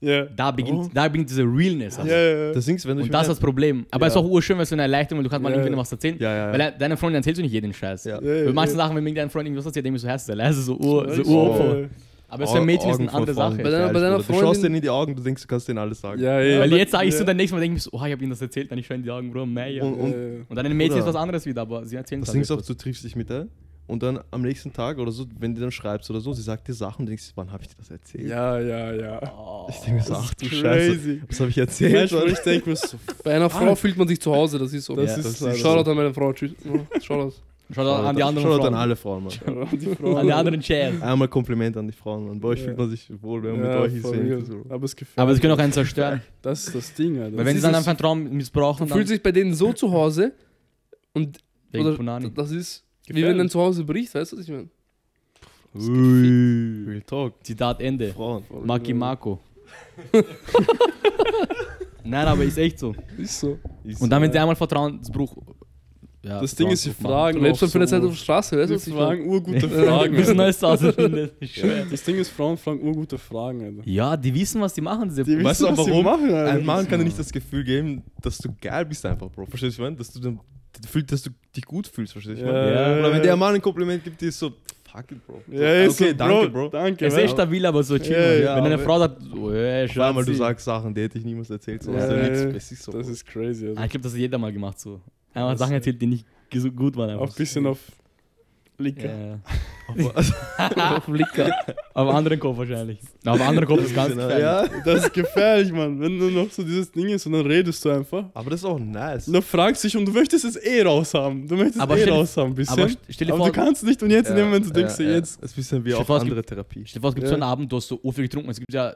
Ja. da beginnt, Oh. da beginnt diese Realness. Also. Ja, ja. Das Ding ist, wenn du Und das ist das Problem. Aber es ist auch urschön, weil es so eine Erleichterung, weil du kannst mal Ja. irgendwann was erzählen. Ja, ja, Weil ja. deiner Freundin erzählst du nicht jeden Scheiß. Ja. Ja, Bei manchen ja. Sachen, wenn mir dein Freund irgendwas erzählt, denke ich so, hast du leise, so Ur, so Oh. Ur. Aber es für ein Mädchen ist eine andere Sache. Bei deiner- bei deiner Bruder. Du schaust Freundin- denen in die Augen, du denkst, du kannst denen alles sagen. Ja, ja. Weil aber- jetzt sage ich so, ja. dann nächstes Mal denke ich mir so, oh, ich habe ihnen das erzählt, dann ich schon in die Augen, Bro, mei. Und- Und, Und, und dann ein Mädchen ist was anderes wieder, aber sie erzählen Das es Ding halt ist auch, du triffst dich mit der und dann am nächsten Tag oder so, wenn du dann schreibst oder so, sie sagt dir Sachen, denkst du, wann habe ich dir das erzählt? ja, ja, ja. Oh. Ich denke mir so, Das ach ist du Scheiße, was habe ich erzählt? Manchmal, ich denke mir so, Bei einer Frau fühlt man sich zu Hause, das ist so. das Ja, ist das ist- Shoutout an meine Frau. Tschüss. Ja, Shoutout. Schau da an die anderen Frauen. an alle Frauen, Mann. so. Die. An die anderen Chairs. Einmal Kompliment an die Frauen, Mann. Bei euch Ja. fühlt man sich wohl, wenn man Ja, mit euch ist. so. Aber es gefällt Aber sie können auch einen zerstören. Das ist das Ding, Alter. Weil wenn sie dann einfach einen Traum missbrauchen, Du dann fühlst dich bei denen so zu Hause und wegen oder, das ist wie wenn dein Zuhause bricht, weißt du, was ich meine? Ui. Real Talk. Zitat Ende. Frauen. Maki Marco. Nein, aber ist echt so. Ist so. Ist Und dann, wenn sie einmal Vertrauensbruch ja, Das Ding ist, machen. Fragen. Du lebst dann für eine Zeit auf der Straße, weißt du? Meine? fragen urgute Wir Fragen. müssen neues herausfinden. Ich schwör. Das Ding ist, Frauen fragen urgute Fragen, Alter. Ja, die wissen, was die machen. Diese Die Weißt du wissen, was sie warum? machen, Alter. Ein Mann kann dir nicht das Gefühl geben, dass du geil bist einfach, Bro. Verstehst du, was ich meine? Dass du dann fühlst, dass du dich gut fühlst, verstehst du? was ich meine? Ja, Oder wenn ja. der Mann ein Kompliment gibt, die ist so, fuck it, Bro. Ja, ist okay, so, danke, Bro. Bro. Danke, er ist echt stabil, aber so chill. Ja, Mann. ja, Wenn eine Frau sagt, so, hey, Vor allem, weil du Schatzi. sagst Sachen, die hätte ich niemals erzählt. So, Ja, also, ja, nichts, ja. das ist so. Das Bro. ist crazy, Ah, Alter. ich glaube, das hat jeder mal gemacht so. Einfach Sachen erzählt, die nicht gut waren. Auch ein bisschen auf Licker. Ja. Auf dem Licker. Auf anderen Kopf wahrscheinlich. Na, Auf anderen Kopf ist ganz gefährlich. ja, Das ist gefährlich, Mann. Wenn du noch so dieses Ding ist und dann redest du einfach. aber das ist auch nice. Und dann fragst dich und du möchtest es eh raushaben. Du möchtest Aber eh stell dir- raushaben, ein bisschen. Aber Aber, st- stell dir vor, du kannst nicht und jetzt in dem Moment du Ja, denkst du ja, jetzt. Das ist ein bisschen wie Stell auf vor, es andere Therapie. Stell dir vor, es gibt Ja. so einen Abend, du hast so viel getrunken. Es gibt ja,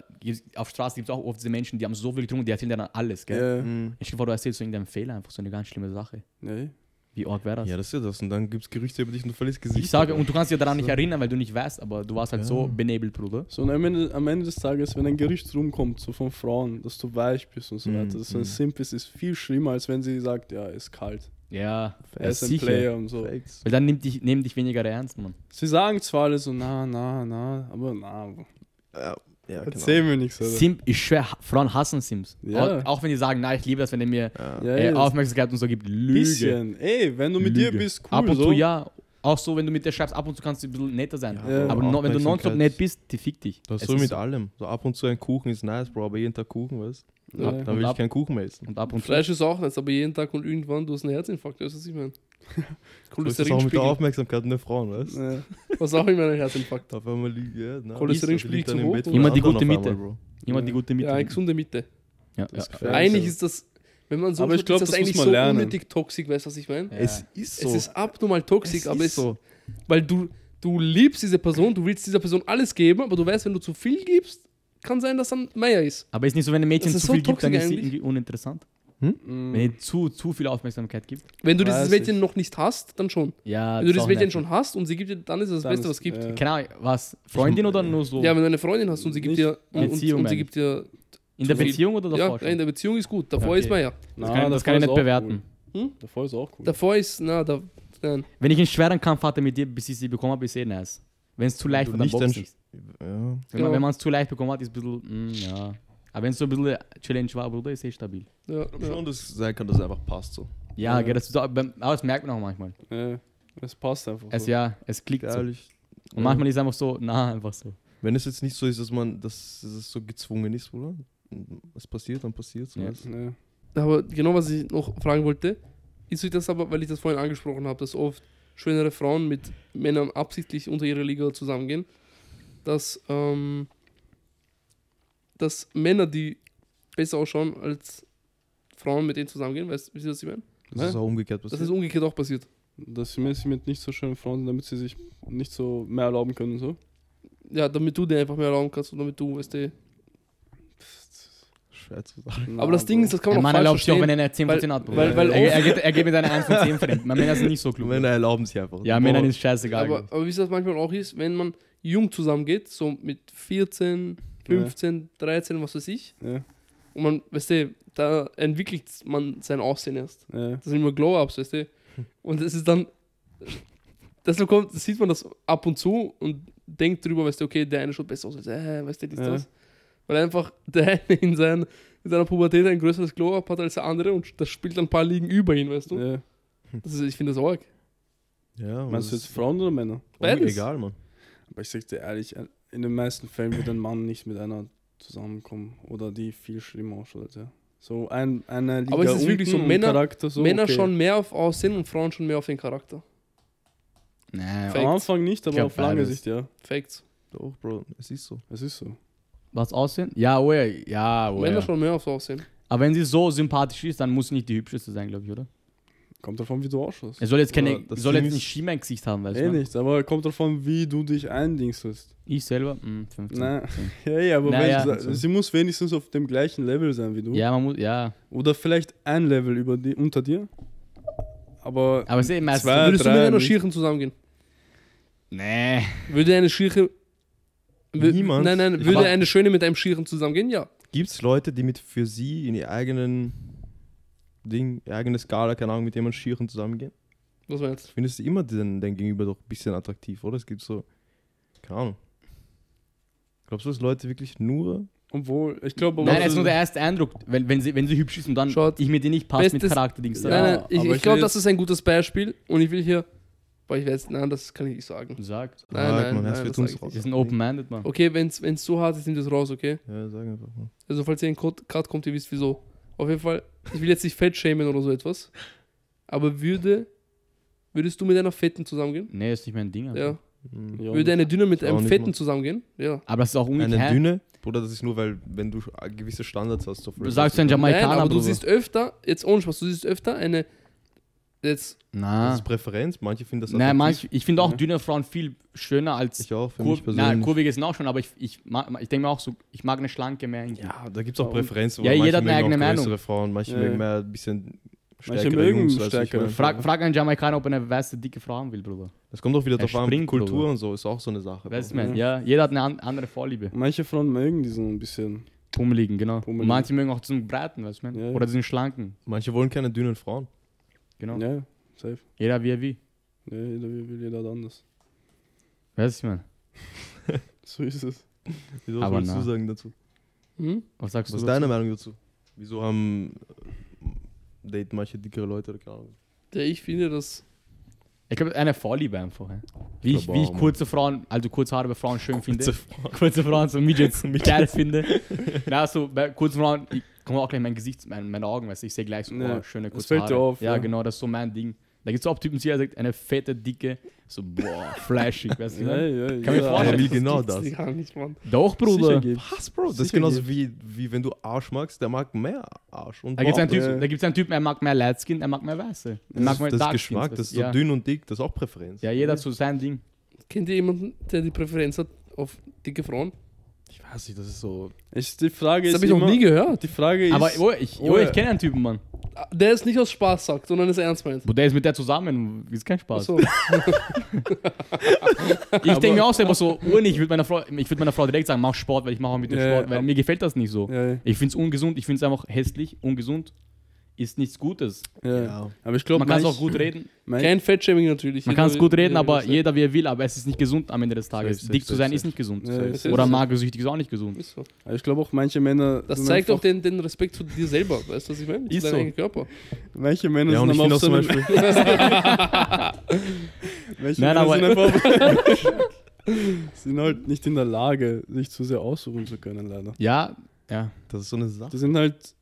auf Straße gibt es auch oft diese Menschen, die haben so viel getrunken, die erzählen dir dann alles, gell? Ja. Mhm. Ich stell dir vor, du erzählst so irgendeinen Fehler, einfach so eine ganz schlimme Sache. Nee. Wie arg wäre das? Ja, das ist ja das. Und dann gibt es Gerüchte über dich und du verlierst Gesicht. ich sage, und du kannst dich daran nicht erinnern, weil du nicht weißt, aber du warst halt Ja. so benebelt, Bruder. So und am Ende, am Ende des Tages, wenn ein Gerücht rumkommt, so von Frauen, dass du weich bist und so Mhm, weiter, dass du ein mhm. Simp ist, ist viel schlimmer, als wenn sie sagt, ja, ist kalt. Ja, Er ist ein sicher. Player und so. Fakes. Weil dann nimmt dich, nehmen dich weniger ernst, Mann. Sie sagen zwar alle so, na, na, na, aber na, Ja, ja genau. erzähl mir nichts, Alter. Simp, ich schwör, Frauen hassen Sims. Ja. Auch, auch wenn die sagen, na, ich liebe das, wenn er mir Ja. Ja, äh, Aufmerksamkeit und so gibt. Lüge. bisschen. Ey, wenn du mit dir Lüge. bist, cool. ab und so. zu ja. Auch so, wenn du mit der schreibst, ab und zu kannst du ein bisschen netter sein. Ja. aber no, wenn du nonstop nett bist, die fickt dich. Das ist so mit allem. So ab und zu ein Kuchen ist nice, Bro, aber jeden Tag Kuchen, weißt du? Ja. Dann will ich keinen Kuchen mehr essen. Und ab und zu. Fleisch ist auch nice, aber jeden Tag und irgendwann du hast einen Herzinfarkt, weißt du, was ich meine? So ist das auch mit der Cholesterinspiegel. Aufmerksamkeit der Frauen, weißt du? Ja. Was auch immer ein Herzinfarkt. Auf einmal liegt, ja, na, Cholesterinspiegel zu hoch Immer die gute einmal, Mitte. Bro. Immer die gute Mitte. Ja, eine gesunde Mitte. Ja, Das ja. Eigentlich so. ist das, wenn man so Aber ich schaut, glaub, ist das das eigentlich so lernen. unnötig toxisch, weißt du, was ich meine? Ja. Es ist so. Es ist abnormal toxisch, Es aber ist es so. Weil du, du liebst diese Person, du willst dieser Person alles geben, aber du weißt, wenn du zu viel gibst, kann sein, dass dann mehr ist. Aber ist nicht so, wenn ein Mädchen ist zu so viel gibt, dann ist sie irgendwie uninteressant. Mhm. Wenn ihr zu, zu viel Aufmerksamkeit gibt. Wenn du Weiß dieses Mädchen ich. noch nicht hast, dann schon. Ja, wenn du das Mädchen nervig. schon hast und sie gibt dir, dann ist es das Dann Beste, was es gibt. ja. Keine Ahnung, was? Freundin oder nur so? Ja, wenn du eine Freundin hast und sie gibt dir und, und, Beziehung, und sie gibt dir in der. Beziehung oder ja, davor schon? in der Beziehung ist gut. Davor Okay. ist man ja. Das Na, kann, das kann ich nicht bewerten. Hm? Davor ist auch cool. Davor ist, na, da, nein. Wenn ich einen schweren Kampf hatte mit dir, bis ich sie bekommen habe, ist eh nice. Wenn es zu leicht wird, dann. Ja. Wenn Genau. man- es zu leicht bekommen hat, ist ein bisschen, mm, ja. Aber wenn es so ein bisschen Challenge war, Bruder, ist eh stabil. Ja, Ich ja. schon, dass es sein kann, dass es einfach passt so. Ja, Ja. gell, das, aber das merkt man auch manchmal. Ja, es passt einfach. Es, so. ja, es klickt so. Ehrlich. Und manchmal ist es einfach so, na, einfach so. Wenn es jetzt nicht so ist, dass man, dass, dass es so gezwungen ist, oder? Es passiert, dann passiert es. Ja. Ja. Aber genau, was ich noch fragen wollte, ist euch das aber, weil ich das vorhin angesprochen habe, dass oft schönere Frauen mit Männern absichtlich unter ihrer Liga zusammengehen, dass, ähm, dass Männer, die besser ausschauen als Frauen, mit denen zusammengehen, weißt du, was ich meine? Das ist auch umgekehrt Das passiert. ist umgekehrt auch passiert. Dass sie mit nicht so schönen Frauen sind, damit sie sich nicht so mehr erlauben können. So. Ja, damit du dir einfach mehr erlauben kannst und damit du, weißt du. Schwer zu sagen. Aber das Ding ist, das kann man Mann auch falsch erlaubt sich auch, wenn er eine 10 von Weil- 10 hat, Bruder. weil- weil er, er, geht, er geht mit einer 1 von 10 fremd. Man Männer sind nicht so klug. Männer erlauben sich einfach. Ja, Boah, Männern ist scheißegal. Aber, aber wie es das manchmal auch ist, wenn man jung zusammengeht, so mit 14, 15, 13, was weiß ich, Ja, und man, weißt du, da entwickelt man sein Aussehen erst. ja. Das sind immer Glow-Ups, weißt du. Und das ist dann, das bekommt, sieht man das ab und zu und denkt drüber, weißt du, okay, der eine schaut besser aus als äh, weißt du, dies, Ja. das. Weil einfach der eine in, sein, in seiner Pubertät ein größeres Glow-Up hat als der andere und das spielt dann ein paar Ligen über ihn, weißt du. ja. Das ist, ich finde das arg. Ja, Meinst du jetzt Frauen oder Männer? ist beides? egal, Mann. Aber ich sag dir ehrlich, in den meisten Fällen wird ein Mann nicht mit einer zusammenkommen oder die viel schlimmer er. So ein, eine Liga Aber es ist wirklich so, Männer- Charakter so, Männer okay. schon mehr auf Aussehen und Frauen schon mehr auf den Charakter. Nee. Am Anfang nicht, aber auf lange. Sicht, ja. Facts. Doch, Bro, es ist so. Es ist so. was aussehen? Ja, oh ja, ja, oh Männer ja. schon mehr aufs Aussehen. Aber wenn sie so sympathisch ist, dann muss sie nicht die hübscheste sein, glaube ich, oder? Kommt davon, wie du ausschaust. Er soll jetzt keine, Ja, das soll Ding jetzt nicht Schieber im Gesicht haben, weißt Eh du? nicht, aber kommt davon, wie du dich eindingst. Ich selber, mm, 15. Nein. 10. Ja, ja, aber Naja. wenn, sie- sie muss wenigstens auf dem gleichen Level sein wie du. Ja, man muss, ja. Oder vielleicht ein Level über die, unter dir. Aber, Aber es ist eh meistens. Zwei- Würdest du drei mit einer. Schirchen zusammengehen? Nee. Würde eine Schirche. Niemand. Nein, nein, würde mach- eine Schöne mit einem Schirchen zusammengehen? Ja. Gibt es Leute, die mit für sie in ihr eigenen Ding, eigene Skala, keine Ahnung, mit jemandem Schieren zusammengehen? Was meinst du? Findest du immer den, den Gegenüber doch ein bisschen attraktiv, oder? Es gibt so, keine Ahnung. Glaubst du, dass Leute wirklich nur Obwohl, ich glaube, Nein, das ist nur der erste Eindruck. Wenn, wenn, sie, wenn sie hübsch ist und dann Schaut. ich mit ihr nicht passt mit Charakterdings. Ja, nein, nein, ich, ich ich glaube, das ist ein gutes Beispiel und ich will hier. Boah, ich weiß, nein, das kann ich nicht sagen. Sagt. Nein, Sag, nein, man, nein, es wird das sag raus. Wir sind open-minded, man. Okay, wenn es so hart ist, nimmt es raus, okay? Ja, sag einfach mal. Also, falls ihr in Cut Cut kommt, ihr wisst wieso. Auf jeden Fall, ich will jetzt nicht fett schämen oder so etwas. Aber würde. Würdest du mit einer Fetten zusammengehen? Nee, ist nicht mein Ding. Alter. Ja. Mhm. Ja, Würde eine Dünne mit einem Fetten zusammengehen? Ja. Aber das ist auch Eine umgekehrt. dünne? Bruder, das ist nur, weil, wenn du gewisse Standards hast. So Du sagst ein Nein, Jamaikaner, aber du siehst öfter, jetzt ohne Spaß, du siehst öfter eine. Jetzt, Das Na. ist Präferenz. Manche finden das Nein, manch, ich finde auch Ja. dünne Frauen viel schöner als Ich auch, für Kur mich persönlich. Nein, kurvige sind auch schon, aber ich, ich, mag- ich denke mir auch so, ich mag eine schlanke mehr. irgendwie. Ja, da gibt es auch Ja, Präferenzen. Ja, jeder manche hat eine mögen auch eigene größere Meinung. Frauen, manche Ja. mögen mehr ein bisschen Manche stärkere mögen Jungs, stärkere. Frag, frag einen Jamaikaner, ob er eine weiße, dicke Frau haben will, Bruder. Das kommt auch wieder Er drauf an, Kultur Bruder. und so ist auch so eine Sache. Weißt man? Ja, jeder hat eine an, andere Vorliebe. Manche Frauen mögen die so ein bisschen. Pummeligen, genau. Pummeligen. Und manche mögen auch diesen breiten, weißt du, man? Ja. Oder diesen schlanken. Manche wollen keine dünnen Frauen. Genau. Ja, safe. Jeder wie er wie. Ja, jeder will will jeder anders. Weißt du, man? So ist es. Wieso Aber was willst du sagen dazu? hm? Was sagst Was du? ist deine? Meinung dazu? Wieso haben äh, daten manche dickere Leute oder keine Ahnung? Der ich finde, dass. Ich glaube, eine Vorliebe einfach. Ja. Wie, ich, wie ich kurze Frauen, also kurzhaarige Frauen schön finde. Kurze Frauen. kurze Frauen, so Midgets geil finde. Na, so bei kurzen Frauen, ich komme auch gleich mein Gesicht, mein, meine Augen, weißt du, ich sehe gleich so, Ja, oh, schöne das kurze fällt Haare. dir auf, Ja, ja. genau, das ist so mein Ding. Da gibt es auch Typen, die sagt, eine fette, dicke, so, boah, flashig, weißt du? Ja, ne? ja, Kann mir jeder- vorstellen. wie genau das? Gar nicht, Mann. Doch, Bruder. Was, Bro? Das ist genauso wie, wie wenn du Arsch magst, der mag mehr Arsch. Und Da gibt es einen, typ, Ja. einen Typen, er mag mehr Light Skin, er mag mehr Weiße. Er Das, mag ist, mehr das Dark Geschmack, Skins, das ist so ja. dünn und dick, das ist auch Präferenz. Ja, jeder hat so sein Ding. Kennt ihr jemanden, der die Präferenz hat auf dicke Frauen? Ich weiß nicht, das ist so. Ich, die Frage Das ist habe ich noch nie gehört. Die Frage ist, Aber oh, ich, oh, ich ja. kenne einen Typen, Mann. Der ist nicht aus Spaß sagt, sondern es ernst meint. Wo der ist mit der zusammen, ist kein Spaß. Achso. Ich denke mir auch selber so, Uni, ich würde meiner, Frau- ich würd meiner Frau direkt sagen, mach Sport, weil ich mache auch mit dem Ja, Sport, ja. weil mir gefällt das nicht so. ja, ja, Ich finde es ungesund, ich finde es einfach hässlich, ungesund, ist nichts Gutes. ja. Aber ich glaube, Man kann es auch gut reden, Kein Fettshaming natürlich. man kann es gut reden, aber jeder wie er will, aber es ist nicht gesund am Ende des Tages. Safe, Dick zu safe, sein safe. ist nicht gesund. Ja, Oder magersüchtig ist auch nicht gesund. Ist so. Aber ich glaube auch, manche Männer. Das zeigt auch den, den Respekt zu dir selber, weißt du, was ich meine? Zu Ist deinem so. eigenen Körper. Manche Männer Ja, sind finde aber auch auf zum. Beispiel, Manche Nein, Männer aber- sind einfach. sind halt nicht in der Lage, sich zu sehr aussuchen zu können, leider. Ja, ja. das ist so eine Sache. Die sind halt.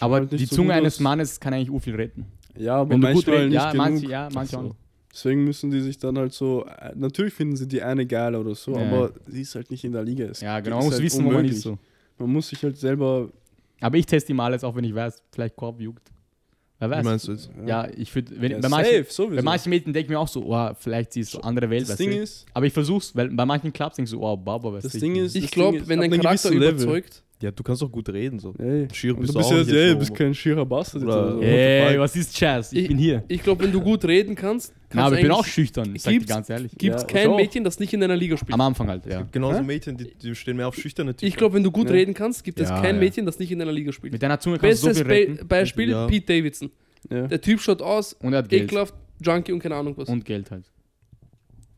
Aber die so Zunge eines. Mannes kann eigentlich viel retten. Ja, aber Wenn du gut manchmal redest, nicht ja, genug. manche, ja, manche auch So. nicht. Deswegen müssen die sich dann halt so. äh, Natürlich finden sie die eine geil oder so, Ja. aber sie ist halt nicht in der Liga. Es Ja, genau, ist man muss halt wissen, wo man ist so. Man muss sich halt selber. Aber ich teste die mal jetzt auch, wenn ich weiß, vielleicht Korb juckt. Wer weiß. Wie meinst du jetzt? Ja, ich würde, wenn Ja, bei manchen, safe, sowieso. bei manchen Mädchen denke ich mir auch so, oh, vielleicht sie ist so andere Welt, das Ding ist, Aber ich versuch's, weil bei manchen Clubs denkst du, oh, Baba, weißt Das du? Ding ist- Ich Das glaube, Ding ist, wenn dein Charakter überzeugt, Ja, du kannst auch gut reden. So. ey, Schier bist du bist auch jetzt du so bist kein schierer Bastard. jetzt Oder- so. Ey, was ist Jazz? Ich, Ich- bin hier. ich glaube, wenn du gut reden kannst, kannst Na, aber ich bin auch schüchtern, ich sag dir ganz ehrlich. Gibt es Ja, kein. Mädchen, das nicht in deiner Liga spielt. Am Anfang halt, ja. Genauso Hä? Mädchen, die, die stehen mehr auf schüchterne Typen. Ich glaube, wenn du gut Ja. reden kannst, gibt es Ja, kein ja. Mädchen, das nicht in deiner Liga spielt. Mit deiner Zunge kannst du so Bestes viel retten. Be Beispiel, Ja. Pete Davidson. Ja. Der Typ schaut aus, Und er hat Geld. ekelhaft, Junkie und keine Ahnung was. Und Geld halt.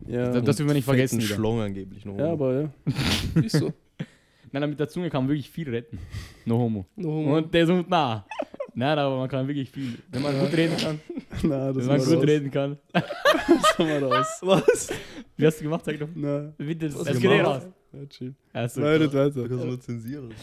Ja, Das, das will man nicht vergessen. Schlong angeblich. Noch ja, aber ja. Ist so. Nein, nein, mit der Zunge kann man wirklich viel retten. No homo. No homo. Und der ist und nah. Nein, aber man kann wirklich viel. Wenn man gut reden kann. Na, das Wenn man war gut raus. reden kann. Das war raus. Was? Wie hast du gemacht? Sag doch. Na, Bitte, das geht du eh gemacht? raus. ja, chill. Also, Leidet Du weiter. kannst nur zensieren.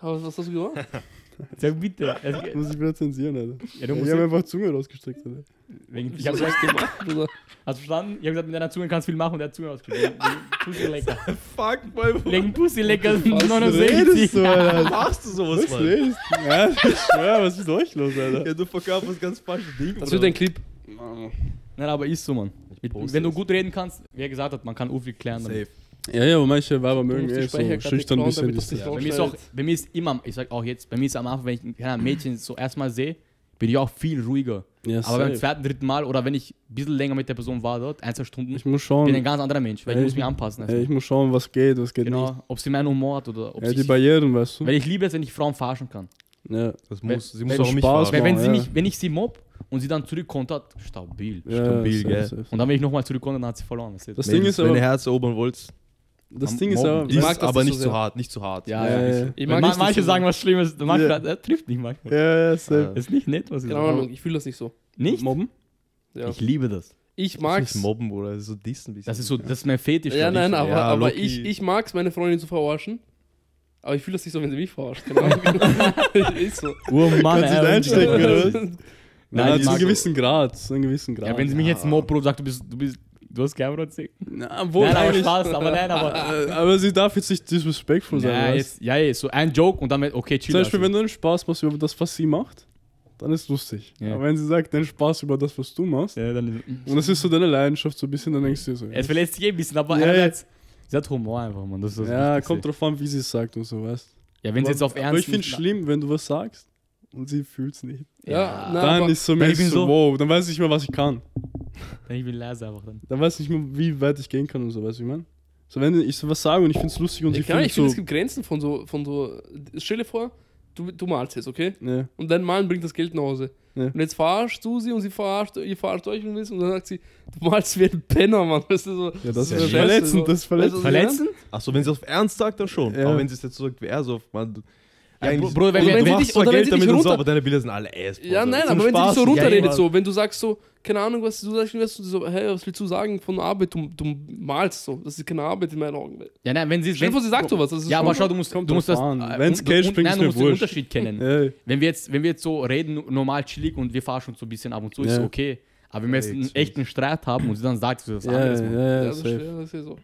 Was hast du gemacht? sag bitte. Geht- Muss ich wieder zensieren, Alter. Ja, du ich musst habe einfach Zunge rausgestreckt, Alter. wegen, ich Wieso hab hast gesagt, du gemacht, Bruder? hast du verstanden? Ich habe gesagt, mit deiner Zunge kannst du viel machen und der hat Zunge ausgekriegt. Pussy lecker. Fuck, mein Legen Pussy lecker redest 69. du, Alter? Machst du sowas, Was Mann? redest du? Ja, ich schwör, was ist mit euch los, Alter? Ja, du verkaufst ganz falsche Ding. Das wird ein Clip. Nein, aber ist so, Mann. Wenn du gut reden kannst, wie er gesagt hat, man kann viel klären. damit. Ja, ja, aber manche Weiber mögen eh so schüchtern ein bisschen. das Ja, bei, mir ist auch, bei mir ist immer, ich sag auch jetzt, bei mir ist am Anfang, wenn ich ein Mädchen so erstmal sehe, bin ich auch viel ruhiger. Ja, Aber beim zweiten, dritten Mal oder wenn ich ein bisschen länger mit der Person war dort, ein, zwei Stunden, Ich muss bin schauen, ich ein ganz anderer Mensch, weil Ey, ich muss mich anpassen. ey, ich muss schauen, was geht, was geht nicht. genau, ob sie meinen Humor hat oder ob Ja, sie die Barrieren, weißt du? Weil ich liebe es, wenn ich Frauen verarschen kann. Ja. Das Wenn- muss, sie wenn muss auch mich Spaß. Weil wenn, Genau, sie ja. mich, wenn ich sie mob und sie dann zurückkontert, stabil. Ja, Stabil, gell? safe. Und dann, wenn ich nochmal zurückkomme, dann hat sie verloren. Das Ding ist wenn aber, ihr Herz erobern wollt, das am Ding ist aber, Ich mag ist das aber nicht so zu hart, nicht zu hart. ja, Ja, ja. Ich mag ma- nicht, dass manche du sagen so- was Schlimmes, manche, Ja. er trifft nicht manchmal. ja, ja, safe. Ja. Ist nicht nett, was ich Keine sage. Ahnung, ich fühle das nicht so. Nicht? Mobben? Ja. Ich liebe das. Ich Das mag's. ist nicht mobben, oder? Das ist so dissen. bisschen. Das ist so, das ist mein Fetisch. Ja, nein, ich. aber, Ja, aber ich, ich mag's, meine Freundin zu verarschen. Aber ich fühle das nicht so, wenn sie mich verarscht. Keine Ahnung. ist so. Oh Mann, Kannst du einstecken, oder was? Nein, ich zu einem gewissen Grad. Zu einem gewissen Grad. Ja, wenn sie mich jetzt Mob Bro sagt, du bist, du bist, du hast kein Prozent. Na, wohl Nein, aber. Spaß, aber nein, aber. Aber sie darf jetzt nicht disrespectful sein. Ja, jetzt, ja, ja, so ein Joke und dann, mit, okay, chill. Zum Beispiel, also. wenn du einen Spaß machst über das, was sie macht, dann ist lustig. Ja. Aber wenn sie sagt, den Spaß über das, was du machst, ja, dann, und das ist so deine Leidenschaft, so ein bisschen, dann denkst du dir so. es verletzt sich eh ein bisschen, aber Ja, einerseits, sie hat Humor einfach, man. Das ist das ja, Wichtigste. kommt drauf an, wie sie es sagt und so, weißt Ja, wenn sie jetzt auf Aber Ernst. ich finde es schlimm, wenn du was sagst und sie fühlt es nicht. Ja, na, dann aber- ist so Dann so, so- wow, dann weiß ich nicht mehr, was ich kann. Ich bin leise einfach dann. Dann weiß ich nicht mehr, wie weit ich gehen kann und so, weißt du, wie ich meine? So, wenn ich so was sage und ich finde es lustig und Ja, sie klar, ich fühlt finde, so. es gibt Grenzen von so, von so. Stell dir vor, du, du malst jetzt, okay? Ne, Und dein Malen bringt das Geld nach Hause. Ja. Und jetzt verarschst du sie und sie verarscht, ihr verarscht euch und das und dann sagt sie, du malst wie ein Penner, Mann. Weißt du, so, ja, das Ja, ist verletzend, so. das ist verletzend. Weißt du, was ich Verletzen? Achso, wenn sie auf Ernst sagt, dann schon. Ja. Aber wenn sie es jetzt so sagt wie er, so, man, du, Ja, Bruder, wenn du, wir- du wenn machst dich- oder wenn Geld sie damit dich und so, runter- aber deine Bilder sind alle ass. Bro. Ja, nein, Zum aber wenn sie dich so Ja, runterredet, ja. so, wenn du sagst so, keine Ahnung, was du sagst, weißt du so, hey, was willst du sagen von Arbeit, du, du malst so, das ist keine Arbeit in meinen Augen. Ja, nein, wenn sie. Stell vor, sie sagt sowas, das ist Ja, schon- aber schau, du musst, du musst das. äh, Wenn's und- Cash bringt, nein, ist du mir musst den wurscht. Unterschied kennen. Ey, Wenn wir jetzt, wenn wir jetzt so reden, no- normal chillig und wir verarschen uns so ein bisschen ab und zu, ist Ja. okay. Aber wenn wir jetzt einen echten Streit haben und sie dann sagt, so was ja, anderes, ja, ja, Ja, ja, das, ist, ja, das ja so.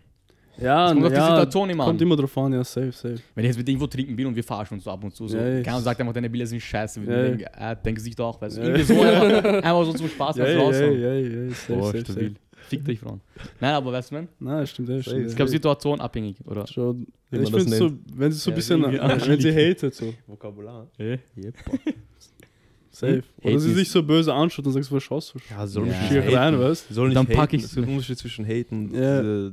Ja, Es kommt auf die ja, Situation immer kommt an. immer drauf an, ja, safe, safe. Wenn ich jetzt mit irgendwo trinken bin und wir verarschen uns so ab und zu, so, Ja, ja. keiner sagt einfach, deine Bilder sind scheiße. Ja, Ja, ja. denken, äh, denken sich doch, weißt du. Ja, Irgendwie so einfach, einfach so zum Spaß, Ja, was ja, raus. ja, ja, ja, safe, Oh, safe, stabil. safe. Fick dich, Frauen. Nein, aber weißt du, man? Nein, stimmt, ja, stimmt. Ich ja. glaube, Situation abhängig, oder? Schau, Wie ich das finde so, wenn sie so ein Ja, bisschen, irgendwie wenn sie hatet, so, Vokabular. Äh? Yep. safe. Oder Hate sie ist- sich so böse anschaut und sagst, was schaust du? Ja, soll Ja. nicht Schier haten. rein, weißt Soll nicht Dann haten. pack ich- Es gibt einen Unterschied zwischen haten und Ja.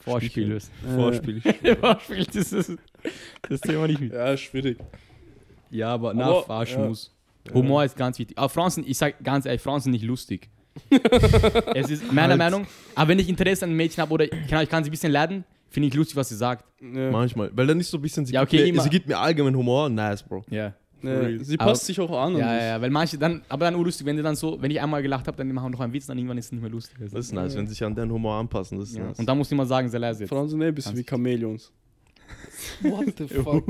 Äh, Vorspiel ist. Vorspiel. Vorspiel, das ist das Thema nicht mit. Ja, schwierig. Ja, aber Aber, nach verarschen ja. muss. Humor ist ganz wichtig. Aber Frauen sind, ich sag ganz ehrlich, Frauen sind nicht lustig. es ist meiner Halt. Meinung, aber wenn ich Interesse an einem Mädchen habe oder ich kann, ich kann sie ein bisschen leiden, finde ich lustig, was sie sagt. Ja. Manchmal. Weil dann ist so ein bisschen, sie, Ja, okay, gibt, mir, sie gibt mir allgemein Humor. Nice, Bro. Ja. Ja, real. sie Aber- passt sich auch an. Ja, ja, ja, weil manche dann, aber dann urlustig, wenn die dann so, wenn ich einmal gelacht habe, dann machen wir noch einen Witz, dann irgendwann ist es nicht mehr lustig. Das ist nice, wenn sie sich an deinen Humor anpassen. Das ist ja. nice. Und dann muss ich immer sagen, sehr leise jetzt. Frauen sind eh ein bisschen wie Chamäleons. What the fuck?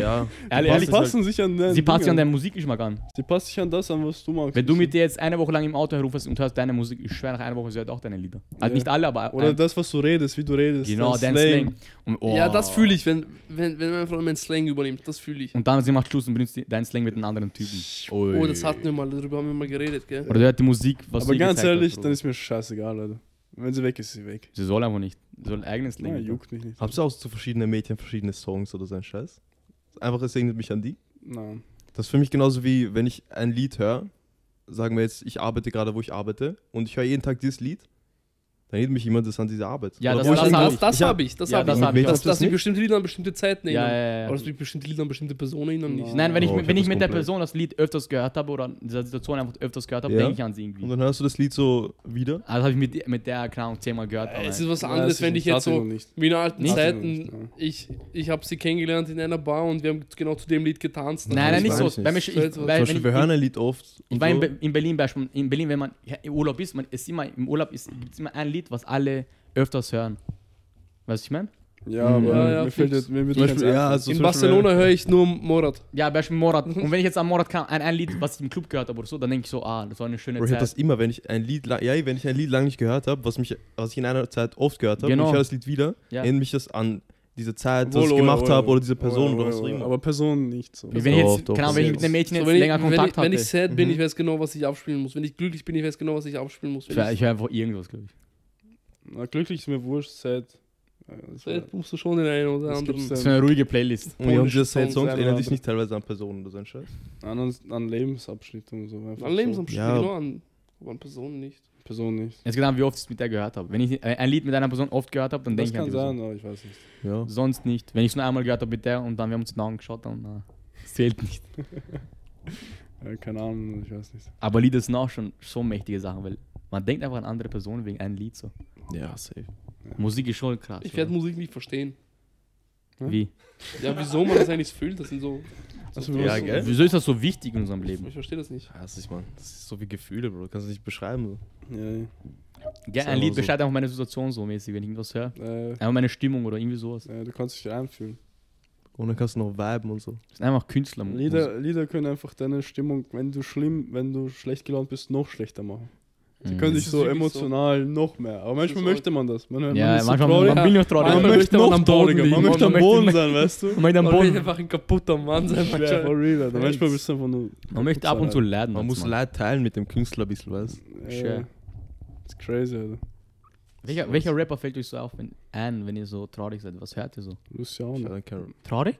ja. Ehrlich, Sie ehrlich, passen sich an deinen sie passt sich an deinen Musikgeschmack an. Sie passt sich an das an, was du magst. Wenn du mit dir jetzt eine Woche lang im Auto herrufst und hörst deine Musik, ich schwöre nach einer Woche, sie hört auch deine Lieder. Also Ja. nicht alle, aber Oder das, was du redest, wie du redest. genau, dein dein Slang. Und, oh. Ja, das fühle ich, wenn, wenn, wenn meine Frau meinen Slang übernimmt. Das fühle ich. Und dann sie macht Schluss und benutzt deinen Slang mit einem anderen Typen. Oh, das hatten wir mal, darüber haben wir mal geredet, gell? Oder du hört die Musik, was Aber ganz ehrlich, hat, dann ist mir scheißegal, Leute. Wenn sie weg ist, ist sie weg. Sie soll einfach nicht. Sie soll eigenen Slang. Ja, juckt mich nicht. Habt ihr auch zu verschiedenen Mädchen verschiedene Songs oder so ein Scheiß? Einfach, es erinnert mich an die. Nein. Das ist für mich genauso wie, wenn ich ein Lied höre, sagen wir jetzt, ich arbeite gerade, wo ich arbeite, und ich höre jeden Tag dieses Lied, dann erinnert mich immer das an diese Arbeit. Ja, das- das ich hab das ich. das Ich hab- habe ich, das Ja, habe das ich. hab ich. Das dass die nicht? bestimmte Lieder an bestimmte Zeiten Ja, erinnern. ja, ja, ja. Oder dass mich bestimmte Lieder an bestimmte Personen erinnern nicht. Nein, wenn ich, Oh, mit- ich wenn ich das mit der. Person das Lied öfters gehört habe oder in dieser Situation einfach öfters gehört habe, Ja. denke ich an sie irgendwie. Und dann hörst du das Lied so wieder. Also habe ich mit, mit der, keine Ahnung, zehnmal gehört. aber- Es ist was anderes, das wenn ich jetzt ich so, wie in alten Nicht? Zeiten, Nicht, ja. ich, ich habe sie kennengelernt in einer Bar und wir haben genau zu dem Lied getanzt. Nein, nein, das nicht so. ich ich, ich, wir hören ein Lied oft. Ich und war in, Be- in Berlin, Beispiel, in Berlin, wenn man im Urlaub ist, man ist immer im Urlaub ist, gibt es immer ein Lied, was alle öfters hören. Weißt du, ich meine? Ja, aber Ja, ja, mir fällt jetzt, mir Beispiel, ja, also in Barcelona höre ich nur Morat. Ja, Beispiel Morat. Und wenn ich jetzt am Morat kann, ein, ein Lied, was ich im Club gehört habe oder so, dann denke ich so, ah, das war eine schöne Bro, ich Zeit. das immer, wenn ich ein Lied, lang- ja, wenn ich ein Lied lange nicht gehört habe, was mich, was ich in einer Zeit oft gehört habe, Genau. und ich höre das Lied wieder, Ja. erinnert mich das an diese Zeit, was Wohl, ich gemacht habe oder diese Person oder was auch immer. Aber Person nicht so. Wenn ich jetzt, Ahnung, wenn ich mit einem Mädchen So, jetzt ich, länger wenn, Kontakt ich, wenn ich sad bin, Mhm. ich weiß genau, was ich abspielen muss. Wenn ich glücklich bin, ich weiß genau, was ich abspielen muss. Ich, ich, ich höre einfach irgendwas, glaube ich. Na, glücklich ist mir wurscht, das war- sad musst du schon den einen oder Das anderen. Das ist eine ruhige Playlist. Und ja, Sad Songs, erinnern dich nicht teilweise an Personen oder so ein Scheiß. An, an Lebensabschnitt und so. An Lebensabschnitte, Ja. genau, an, aber an Personen nicht. So. Person nicht. Jetzt genau, wie oft ich es mit der gehört habe. Wenn ich äh, ein Lied mit einer Person oft gehört habe, dann Das denke ich an kann die Person. sein, aber ich weiß nicht. Ja. Sonst nicht. Wenn ich es nur einmal gehört habe mit der und dann wir haben uns in die Augen geschaut, dann äh, das zählt nicht. Ja, keine Ahnung, ich weiß nicht. Aber Lieder sind auch schon so mächtige Sachen, weil man denkt einfach an andere Personen wegen einem Lied so. Ja, safe. Musik ist schon krass. Ich werde Musik nicht verstehen. Wie? Ja, wieso man das eigentlich fühlt, das sind so. Also, so Ja, gell? Wieso ist das so wichtig in unserem Leben? Ich verstehe das nicht. Ja, das ist, man, das ist so wie Gefühle, Bro. Du kannst es nicht beschreiben. So. Ja, ja. Ja, ein Lied so. beschreibt einfach meine Situation so mäßig, wenn ich irgendwas höre. Äh, Einfach meine Stimmung oder irgendwie sowas. ja, du kannst dich reinfühlen. Und dann kannst du noch viben und so. Das sind einfach Künstler. Lieder, Lieder können einfach deine Stimmung, wenn du schlimm, wenn du schlecht gelaunt bist, noch schlechter machen. Sie Mhm. können ist so emotional noch mehr. Aber manchmal möchte man das. Man, man Ja, ist so manchmal traurig. man will noch traurig. Manchmal man möchte man noch am Boden trauriger. liegen. Man möchte am Man Boden sein, weißt du? Man möchte am Man will Boden. einfach ein kaputter Mann sein, Ja, manchmal. for real. Manchmal bist du einfach nur. Man möchte ab und zu leiden. Man muss. Leid teilen mit dem Künstler ein bisschen, weißt du? Ja, ist crazy, Alter. Welcher, welcher Rapper fällt euch so auf, wenn, ein, wenn ihr so traurig seid? Was hört ihr so? Luciano. Ja, Traurig?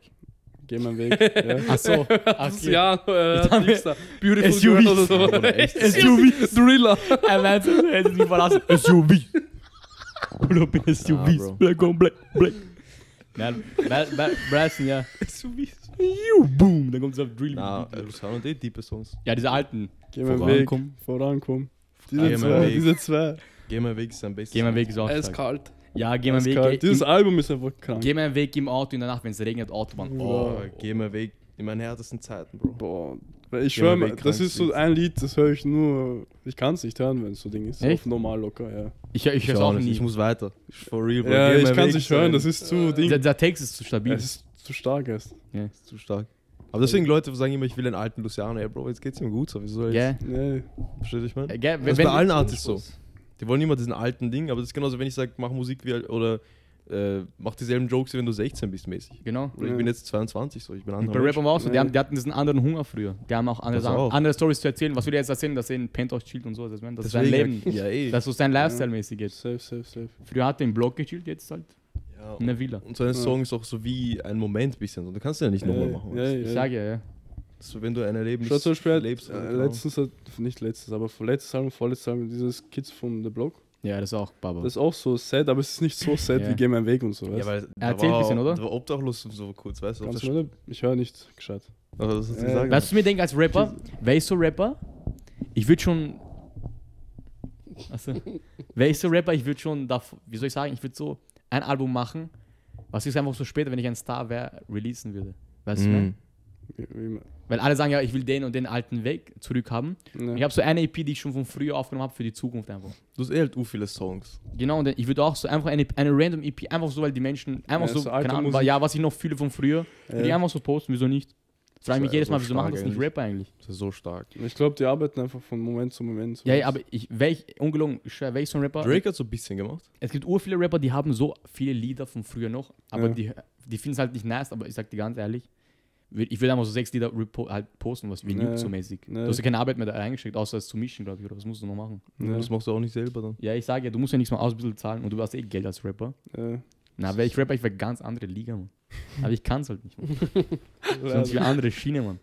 Geh meinen Weg. Ja. Achso. Das ist ja, äh, nix da. Beautiful SUVs. Girl oder so. Oder echt? SUV. Thriller. Er meint, er hätte mich verlassen. SUV. Pull up in Ah, SUVs. Bro. Black on black, black. Nein, Brassen, ja. SUVs. Juh, Boom. Dann kommt es auf Drill. Na, Luciano und die tiefe Songs. Ja, diese alten. Geh meinen Weg. Vorankommen. Diese meinen zwei. Diese zwei. Geh mal weg ist am besten. Geh mein Weg ist auch Er ist kalt. Ja, geh ist Weg. Dieses Im, Album ist einfach krank. geh mein Weg im Auto in der Nacht, wenn es regnet, Autobahn. Oh, Oh. geh mal weg in meine härtesten Zeiten, Bro. Boah. Ich schwöre, mal mal, das ist so ein Lied, das höre ich nur. Ich kann es nicht hören, wenn es so Ding ist. Echt? Auf normal locker, ja. Ich, ich Ich höre es auch nicht, ich muss weiter. Ich for real, Bro. Ja, Geh ich mal kann es nicht hören, das ist zu Äh, Ding. Der, der Text ist zu stabil. Es ist zu stark erst. Ist zu stark. Aber deswegen Leute sagen immer, ich will einen alten Luciano. Ey, Bro, jetzt geht's ihm gut. So, wieso soll ich? Gell? Nee. Versteht ihr, ich meine? Gell, Das wenn, ist bei allen Artists so. Die wollen immer diesen alten Ding, aber das ist genauso, wenn ich sage, mach Musik wie oder äh, mach dieselben Jokes, wie wenn du 16 bist, mäßig. genau. Oder Ja. ich bin jetzt 22, so ich bin Und anderer bei. Rappern war auch so, die, haben, die hatten diesen anderen Hunger früher. Die haben auch andere, auch. andere Stories zu erzählen. Was würde er jetzt erzählen, dass er in Penthouse chillt und so? Das, das ist sein Leben. Ja, eh. Das ist so sein Lifestyle-mäßig jetzt. Safe, safe, safe. Früher hat er im Block gechillt, jetzt halt ja, in der Villa. und so ein Song ist auch so wie ein Moment bisschen. Und du kannst ja nicht nochmal machen. ja, du? Ich ja. sage ja, ja. So, wenn du ein Erlebnis Schau zum Beispiel, lebst. äh, genau. letztens, hat, nicht letztens, aber vorletztes Album, vorletztes Album, dieses Kids from the Block. Ja, das ist auch Baba. Das ist auch so sad, aber es ist nicht so sad Ja. wie Geh meinen Weg und so. Ja, Weißt? weil Er erzählt ein bisschen, oder? Da war obdachlos und so kurz, weißt du? du mir, ich höre nicht gescheit. Sch- Aber das hast du Äh, du, was ich mir denke als Rapper? Wer ist so Rapper? Ich würde schon. Also, wer ist so Rapper? Ich würde schon, da, wie soll ich sagen, ich würde so ein Album machen, was ich einfach so später, wenn ich ein Star wäre, releasen würde. Weißt du. Wie, wie, Weil alle sagen ja, ich will den und den alten Weg zurückhaben. ne. Ich habe so eine EP, die ich schon von früher aufgenommen habe für die Zukunft einfach. Du hast eh halt viele Songs. Genau, und ich würde auch so einfach eine, eine random EP, einfach so, weil die Menschen, einfach Ja, so, so keine Ahnung, weil, ja, was ich noch fühle von früher, Ja. einfach so posten, wieso nicht? Frage mich jedes Mal, so wieso machen das nicht. Rapper eigentlich? Das ist so stark. Ich glaube, die arbeiten einfach von Moment zu Moment. so Ja, ja, aber ich, welch, ungelogen, welch so ein Rapper? Drake hat so ein bisschen gemacht. Es gibt ur viele Rapper, die haben so viele Lieder von früher noch, aber Ja. die, die finden es halt nicht nice, aber ich sag dir ganz ehrlich, ich würde einfach so sechs Lieder halt posten, was wie juckt so mäßig. Ja. Du hast ja keine Arbeit mehr da reingesteckt, außer es zu mischen, glaube ich, oder was musst du noch machen? Ja. Das machst du auch nicht selber dann. Ja, ich sage ja, du musst ja nichts mal aus ein bisschen zahlen und du hast eh Geld als Rapper. Ja. Na, wäre ich Rapper, ich wäre ganz andere Liga, Mann. Aber ich kann es halt nicht, Mann. Sonst wie andere Schiene, Mann.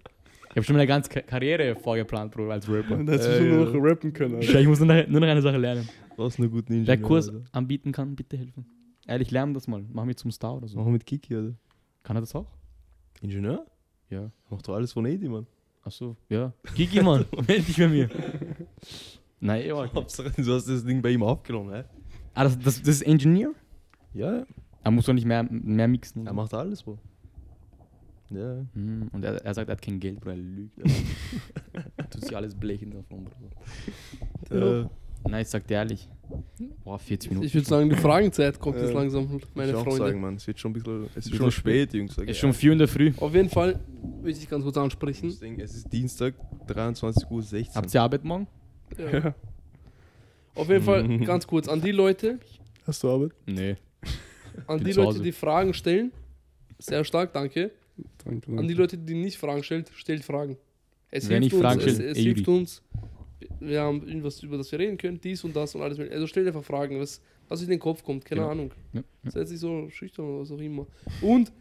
Ich habe schon meine ganze Ka- Karriere vorgeplant, Bro, als Rapper. Und du Äh, schon nur noch rappen können. Alter. Ich muss nur noch, nur noch eine Sache lernen. Du hast eine gute Ninja. Wer Kurs anbieten kann, bitte helfen. Ehrlich, lern das mal. Mach mich zum Star oder so. Machen wir mit Kiki, Alter. Kann er das auch? Ingenieur? Ja. Macht doch alles von Edi, Mann. Achso, ja. Kiki, Mann, meld dich bei mir. Nein, eh, Mann. Hauptsache, du hast das Ding bei ihm aufgenommen, hä? Ah, das, das, das ist Engineer? Ja, ja. Er muss doch nicht mehr, mehr mixen. Er macht alles, Bro. Ja. Hm, Und er, er sagt, er hat kein Geld, Bro, er lügt. Er tut sich alles blechen davon, Bro. Äh, Nein, ich sag dir ehrlich. Boah, 40 Minuten. Ich würde sagen, die Fragenzeit kommt jetzt langsam, meine ich auch Freunde. sagen, Mann. Es wird schon ein bisschen. Es ist schon spät. Jungs. sag ist ich. schon 4 in der Früh. Auf jeden Fall will ich ganz kurz ansprechen. Das Ding, es ist Dienstag, 23.16 Uhr. Habt ihr Arbeit morgen? Ja. Auf jeden Fall ganz kurz an die Leute, Hast du Arbeit? Nee. an die Leute, die Fragen stellen. Sehr stark, danke. Danke, An die. Leute, die nicht Fragen stellt, stellt Fragen. Es Wer hilft nicht Fragen uns, es, stellt, es eh hilft uns. Wir haben irgendwas, über das wir reden können, dies und das und alles. Also stellt einfach Fragen, was, was in den Kopf kommt, keine Genau. Ahnung. Ja, ja. Seid nicht so schüchtern oder was auch immer. Und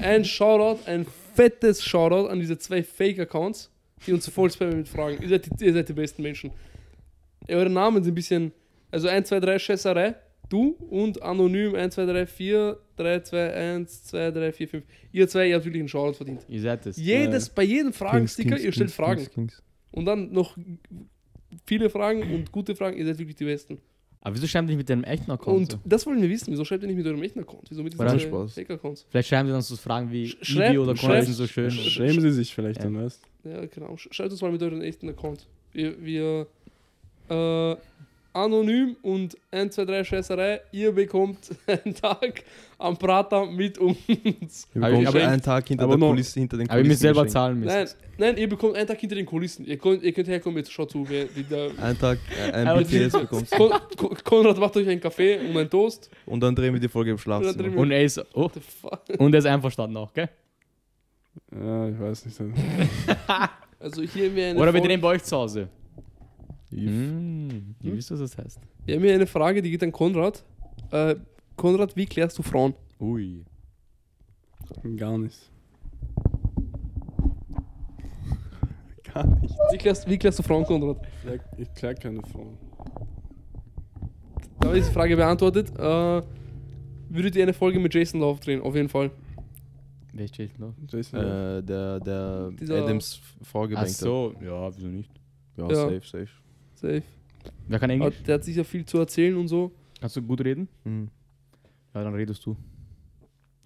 ein Shoutout, ein fettes Shoutout an diese zwei Fake-Accounts, die uns voll spammen mit Fragen. Ihr seid, die, ihr seid die besten Menschen. Eure Namen sind ein bisschen, also 1, 2, 3 Schässerei. Du und anonym 1, 2, 3, 4, 3, 2, 1, 2, 3, 4, 5. Ihr zwei, ihr habt wirklich einen Shoutout verdient. Ihr seid es. Jedes, bei jedem Fragensticker, ihr stellt Fragen. Kings, Kings. Und dann noch viele Fragen und gute Fragen, ihr seid wirklich die Besten. Aber wieso schreiben die nicht mit deinem echten Account? Und so? das wollen wir wissen. Wieso schreibt ihr nicht mit eurem echten Account? Wieso mit Spaß. Fake-Accounts? Vielleicht schreiben die dann so Fragen wie Sch- schreibt- Ibi oder schreibt- Conny sind so schön. sch- Schämen sie sich vielleicht Ja. dann, weißt Ja, genau. Sch- Schreibt uns mal mit eurem echten Account. Wir, wir äh, anonym und 1, 2, 3 Scheißerei, ihr bekommt einen Tag am Prater mit uns. Bekommen ich- aber- einen Tag hinter aber der noch- Kulisse, hinter den Aber ihr müsst selber geschenkt. zahlen müssen. Nein, nein, ihr bekommt einen Tag hinter den Kulissen. Ihr könnt, ihr könnt herkommen, jetzt schaut zu, wer wie der. Einen Tag, äh, ein BTS bekommst. Kon Kon Konrad macht euch einen Kaffee und einen Toast. Und dann drehen wir die Folge im Schlafzimmer. Und er ist, oh, What the fuck? und er ist einverstanden auch, gell? Ja, ich weiß nicht. Also hier eine, Oder wir drehen bei euch zu Hause. Ich- Mmh, ihr wisst, was das heißt. wir haben hier eine Frage, die geht an Konrad. Äh, Konrad, wie klärst du Frauen? Ui. Gar nicht. Gar nicht. Wie klärst, wie klärst du Frauen, Konrad? Ich klär, keine Frauen. Da ist die Frage beantwortet. Äh, würdet ihr eine Folge mit Jason Love drehen? Auf jeden Fall. Wer ist Jason Love? Jason, Äh, der der Dieser- Adams Ach vorgebracht so, ja, wieso nicht? Ja, Ja. safe, safe. Safe. Wer kann Englisch? Der hat sicher viel zu erzählen und so. Kannst du gut reden? Mhm. Ja, dann redest du.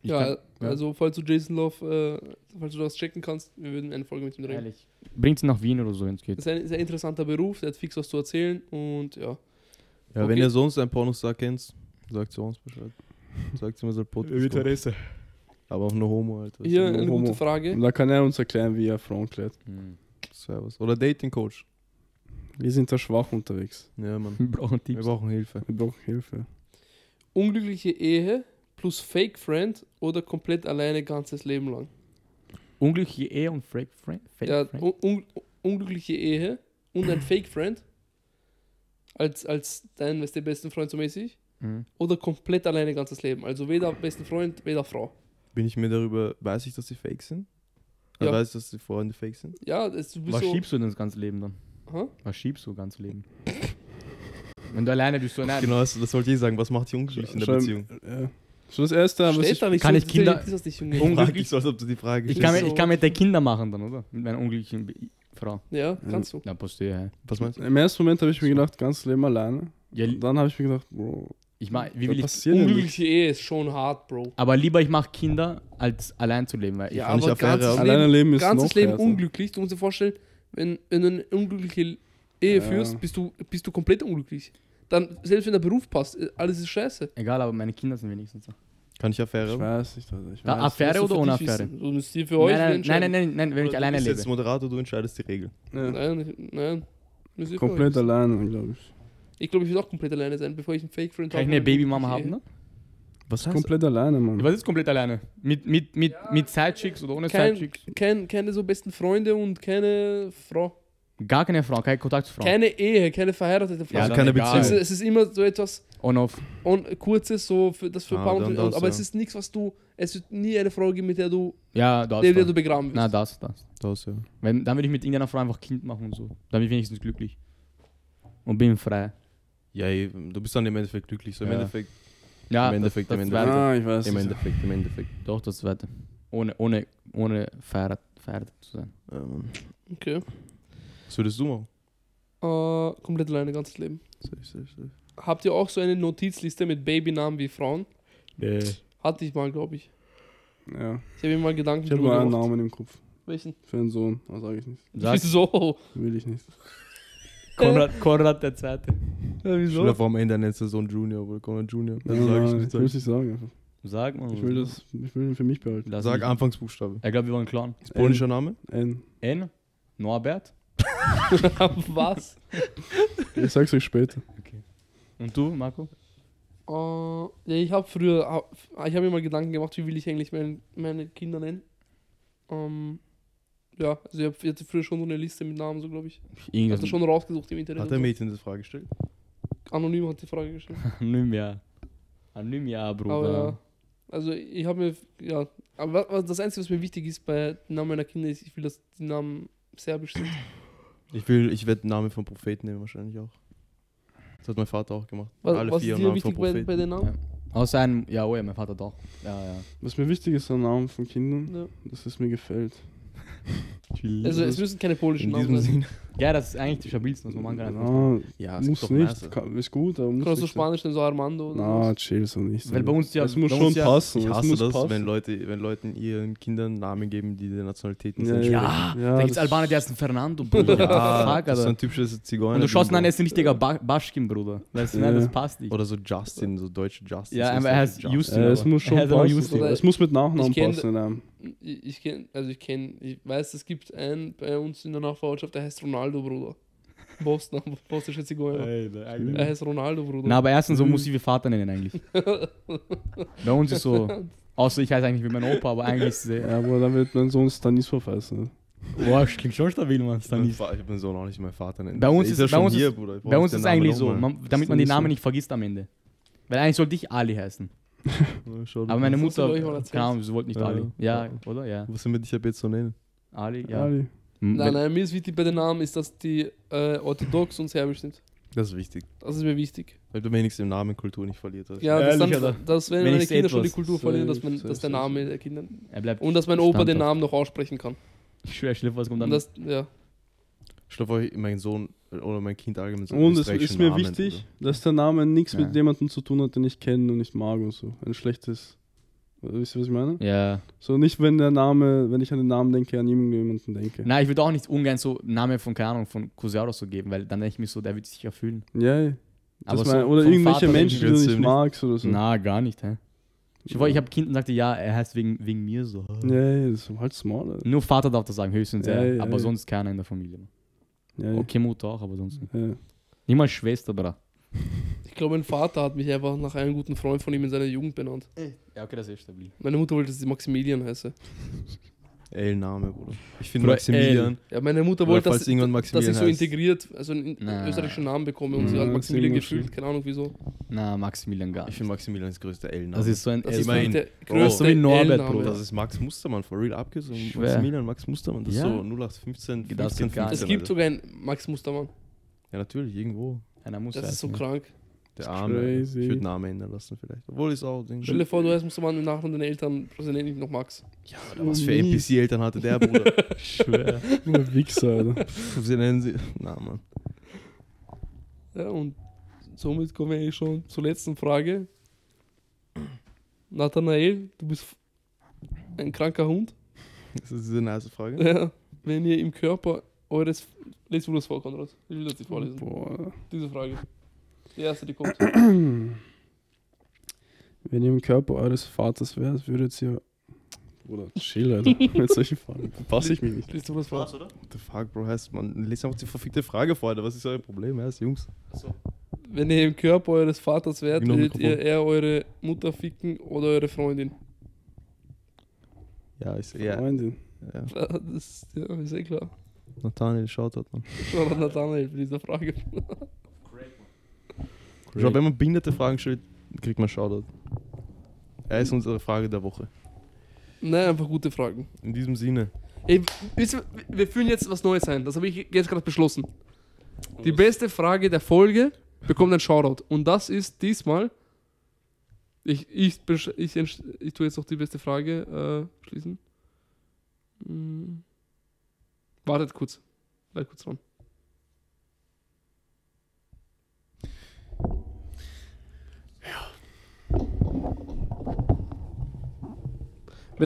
Ich ja, kann- ja. also falls du Jason Love, äh, falls du das checken kannst, wir würden eine Folge mit ihm drehen. Ehrlich. Bringt sie nach Wien oder so, wenn es geht. Das ist ein sehr interessanter Beruf, der hat fix was zu erzählen und ja. Ja, Okay. wenn ihr sonst einen Pornostar kennt, sagt zu uns Bescheid. Sagt sie mir so Podcast. kommen. Aber auch nur Homo, Alter. Hier eine Homo. gute Und Frage. da kann er uns erklären, wie er Frauen klärt. Hm. Servus. Oder Dating Coach. Wir sind da schwach unterwegs. Ja, Mann. Wir brauchen Wir Tipps. brauchen Hilfe. Wir brauchen Hilfe. Unglückliche Ehe plus Fake Friend oder komplett alleine ganzes Leben lang. Unglückliche Ehe und Fake Friend? Fake Ja, Friend? un un unglückliche Ehe und ein Fake Friend als, als dein, weißt du, besten Freund so mäßig. Mhm. Oder komplett alleine ganzes Leben. Also weder besten Freund, weder Frau. Bin ich mir darüber, weiß ich, dass sie fake sind? Ja. Ja. Weiß ich, dass die Freunde fake sind? Ja, das, du bist Was so. schiebst du denn das ganze Leben dann? Hä? Was schiebst du das ganze Leben? Wenn du alleine bist, so nein. Genau, das, das wollte ich sagen. Was macht dich unglücklich in der Schon- Beziehung? Ja. Schon das erste, aber ist, da nicht kann so, ich Kinder- Ist das nicht? Ich frage dich so, als ob du die Frage Ich kann, so- mit, ich kann mit der Kinder machen dann, oder? Mit meiner unglücklichen Frau. Ja, kannst du. Ja. Was meinst du? Im ersten Moment habe ich mir gedacht, ganz Leben alleine. ja Und dann habe ich mir gedacht, Bro, ich mach, wie will ich. Unglückliche Ehe ist schon hart, Bro. aber lieber ich mache Kinder, als allein zu leben. Weil ich Ja, kann nicht aber Affäre ganzes haben. Alleine Leben, leben ist ganzes noch Leben härter. unglücklich. Du musst dir vorstellen, wenn, wenn du eine unglückliche Ehe Ja. führst, bist du, bist du komplett unglücklich. Dann, selbst wenn der Beruf passt, äh, alles ist scheiße. Egal, aber meine Kinder sind wenigstens so. Kann ich Affäre Ich weiß nicht, Alter. Ich weiß. Affäre oder ohne Affäre? Du musst dir für euch Nein, nein, nein, nein, nein, nein, wenn ich alleine Du bist lebe. jetzt Moderator, du entscheidest die Regel. Ja. Nein, nein. Müsst ihr Komplett alleine, glaube ich. Ich glaube, ich will auch komplett alleine sein, bevor ich einen Fake-Friend Kann ich eine Babymama haben, ne? Was heißt Komplett alleine, Mann. Was ist komplett alleine? Mit, mit, mit, mit Sidechicks oder ohne Kein, Sidechicks? kein, keine so besten Freunde und keine Frau. Gar keine Frau, kein Kontakt zu Frauen. Keine Ehe, keine verheiratete Frau. Ja, Also keine egal. es, ist, es ist immer so etwas On off. on, kurzes, so für, das für Ah, ein paar Monate. das, Aber ja. es ist nichts, was du. Es wird nie eine Frau geben, mit der du, Ja, das. der, der du begraben wirst. Na, das, das. das? Ja. Wenn, dann würde ich mit irgendeiner Frau einfach Kind machen und so. Dann bin ich wenigstens glücklich. Und bin frei. Ja, eben, du bist dann im Endeffekt glücklich. So im Ja. Endeffekt, Ja, Im Endeffekt, das, im das Endeffekt. Zweite. Ah, ich weiß im. Endeffekt, im Endeffekt. Doch, das zweite. Ohne, ohne, ohne verheiratet, verheiratet zu sein. Ähm, Okay. was würdest du machen? Äh, komplett alleine, ganzes Leben. Safe, safe, safe. Habt ihr auch so eine Notizliste mit Babynamen wie Frauen? Nee. Hatte ich mal, glaube ich. Ja. Ich habe mir mal Gedanken Ich habe drüber nur einen gemacht. Namen im Kopf. Welchen? Für einen Sohn. Das sage ich nicht. Sag Wieso? Will ich nicht. Konrad, Konrad der Zweite. Ja, am Ende nennst du so einen Junior, oder Conor Junior. Ja, Dann sag ich nicht. ich Sag, nicht sagen. Einfach. Sag mal. Ich will das, ich will ihn für mich behalten. Lass sag mich- Anfangsbuchstabe. Ich glaube, wir wollen klar. Ist polnischer Name? N. N. Norbert. Was? Ich sag's euch später. Und du, Marco? Äh, ja, ich habe früher, ich habe mir mal Gedanken gemacht, wie will ich eigentlich mein, meine Kinder nennen. Ähm, ja, also ich, hab, ich hatte früher schon so eine Liste mit Namen, so glaube ich. Irgendwas. das schon rausgesucht im Internet. Hat der. Mädchen diese Frage gestellt? Anonym hat die Frage gestellt. Anonym, ja. Anonym, ja, Aber Bruder. ja, also ich habe mir, ja, aber was- das Einzige, was mir wichtig ist bei den Namen meiner Kinder, ist, ich will, dass die Namen serbisch sind. Ich will, ich werde Namen vom Propheten nehmen wahrscheinlich auch. Das hat mein Vater auch gemacht. Was, Alle was vier ist dir Namen von wichtig bei, Propheten. bei den Namen? Außer einem, ja, oh ja, mein Vater doch. Ja, ja. Was mir wichtig ist, der Name von Kindern, Ja. dass es mir gefällt. Also es müssen keine polnischen Namen sein. Ja, das ist eigentlich die stabilsten, was man machen kann. Na, Ja, es gibt muss doch nicht. Kann, ist gut, aber muss Kannst du. Spanisch denn so Armando? Oder Na, was? chill so nicht. Weil bei uns ja- Es muss schon ja- passen. Ich es hasse das, passen. wenn Leute, wenn Leuten ihren Kindern Namen geben, die der Nationalität Ja, nicht ja. entsprechen. Ja, Ja, da gibt's das- Albaner, der heißt ein Fernando, Bruder. Ja, das ist so ein typisches Zigeuner. Und du schaust an, Bingo. er ist ein richtiger ba Baschkin, Bruder. Weißt du, nein, Ja. das passt nicht. Oder so Justin, so deutsche Justin. Ja, aber er heißt Justin. Es muss schon Er passen. Es muss mit Nachnamen passen. Ich kenne, also ich kenne, ich weiß, es gibt einen bei uns in der Nachbarschaft, der heißt Ronaldo, Bruder. Boston, bosnische Zigeuner. Er heißt Ronaldo, Bruder. Na, aber erstens so muss ich wie Vater nennen eigentlich. Bei uns ist so, außer ich heiße eigentlich wie mein Opa, aber eigentlich ist es, ja, aber dann wird mein Sohn Stanisław heißen. boah, klingt schon stabil, Mann. Mein Stanis. Ich habe meinen Sohn auch nicht meinen Vater nennen. Bei uns Der ist- ja bei schon uns hier, ist- Bruder. Bei uns den ist es eigentlich so, man, damit man die Stanisław. Namen nicht vergisst am Ende. Weil eigentlich sollte ich Ali heißen. Aber meine Mutter, keine Ahnung, sie wollte nicht Ja. Ali. Ja, oder? Ja. Was sind wir dich ab jetzt so nennen? Ali, ja. Ali. Hm, Nein, nein, mir ist wichtig bei den Namen, ist, dass die äh, orthodox und serbisch sind. Das ist wichtig. Das ist mir wichtig. Weil du wenigstens im Namen Kultur nicht verliert hast. Ja, dass, Ehrlich, dann, dass wenn, meine Kinder schon die. Kultur Safe, verlieren, dass, man, safe, dass der. Name der Kinder. Er bleibt Und dass mein Opa den standhaft. Namen noch aussprechen kann. Ich schwöre, schlimm, was kommt Und dann. das, ja. Dir vor, mein Sohn oder mein Kind allgemein so Und es ist mir Namen, wichtig, dass der Name nichts Ja. mit jemandem zu tun hat, den ich kenne und nicht mag und so. Ein schlechtes. Wisst ihr, was ich meine? Ja. So nicht, wenn der Name, wenn ich an den Namen denke, an irgendjemanden denke. Nein, ich würde auch nicht ungern so Namen von, keine Ahnung, von Cousin oder so geben, weil dann denke ich mir so, der wird sich erfüllen. Ja, ja. Aber so mein, oder irgendwelche Vater Menschen, die du nicht magst oder so. Na, gar nicht, hä? Ich, war- ich habe Kind und sagte, ja, er heißt wegen, wegen mir so. Ja, ja, das ist halt small. Alter. Nur Vater darf das sagen, höchstens Ja, er, ja, aber ja. sonst keiner in der Familie. Ja, ja. Okay, Mutter auch, aber sonst nicht. Ja. Mal Schwester, Bra. Ich glaube, mein Vater hat mich einfach nach einem guten Freund von ihm in seiner Jugend benannt. Ja, okay, das ist stabil. Meine Mutter wollte, dass sie Maximilian heiße. L-Name, Bruder. Ich finde Bruder, Maximilian. Ja, meine Mutter wollte, dass, dass ich so heißt. integriert, also einen Na. österreichischen Namen bekomme und sie Ja, hat Maximilian gefühlt. Keine Ahnung wieso. Na, Maximilian gar Ich nicht. finde Maximilian das größte L-Name. Das ist so ein Das L. ist immerhin. der Oh. größte So wie Norbert, L-Name. Bruder. Das ist Max Mustermann, for real abgesungen. Schwer. Maximilian Max Mustermann, das Ja? ist so 0815, Das 15, geht gar nicht. Es 15, gibt Alter. sogar einen Max Mustermann. Ja, natürlich, irgendwo. Einer muss Das ist so krank. Der Arme. crazy. Ich würde Namen ändern lassen vielleicht. Obwohl ich es auch denke. Stell dir vor, du heißt Mustermann und nach deinen Eltern nenne ich noch Max. Ja, oder was für NPC-Eltern hatte der, Bruder? Schwer. Nur Wichser, Alter. Sie nennen sie. Na, Mann. Ja, und somit kommen wir eigentlich schon zur letzten Frage. Nathanael, du bist ein kranker Hund. Das ist diese nice Frage. Ja, wenn ihr im Körper eures. Lest du das vor, Konrad? Ich will das nicht vorlesen. Boah. Diese Frage. Die erste, die kommt. Wenn ihr im Körper eures Vaters wärt, würdet ihr. Bruder, chill, Alter. Mit solchen Fragen passe ich mich nicht. Liest du das vor? The fuck, Bro, heißt man. Lest einfach die verfickte Frage vor, Alter. Was ist euer Problem, heißt, Jungs? Wenn ihr im Körper eures Vaters wärt, würdet ihr eher eure Mutter ficken oder eure Freundin? Ja, ist ja. Freundin. ja. Ja, Das ja, ist eh klar. Nathaniel, schaut hat man. Schon an Nathanael für diese Frage. Schau, wenn man behinderte Fragen stellt, kriegt man Shoutout. Er ist unsere Frage der Woche. Nein, einfach gute Fragen. In diesem Sinne. Ey, wisst ihr, wir führen jetzt was Neues ein. Das habe ich jetzt gerade beschlossen. Die beste Frage der Folge bekommt ein Shoutout. Und das ist diesmal. Ich, ich, ich, entsch- ich tue jetzt noch die beste Frage äh, schließen. Hm. Wartet kurz. Bleibt kurz dran.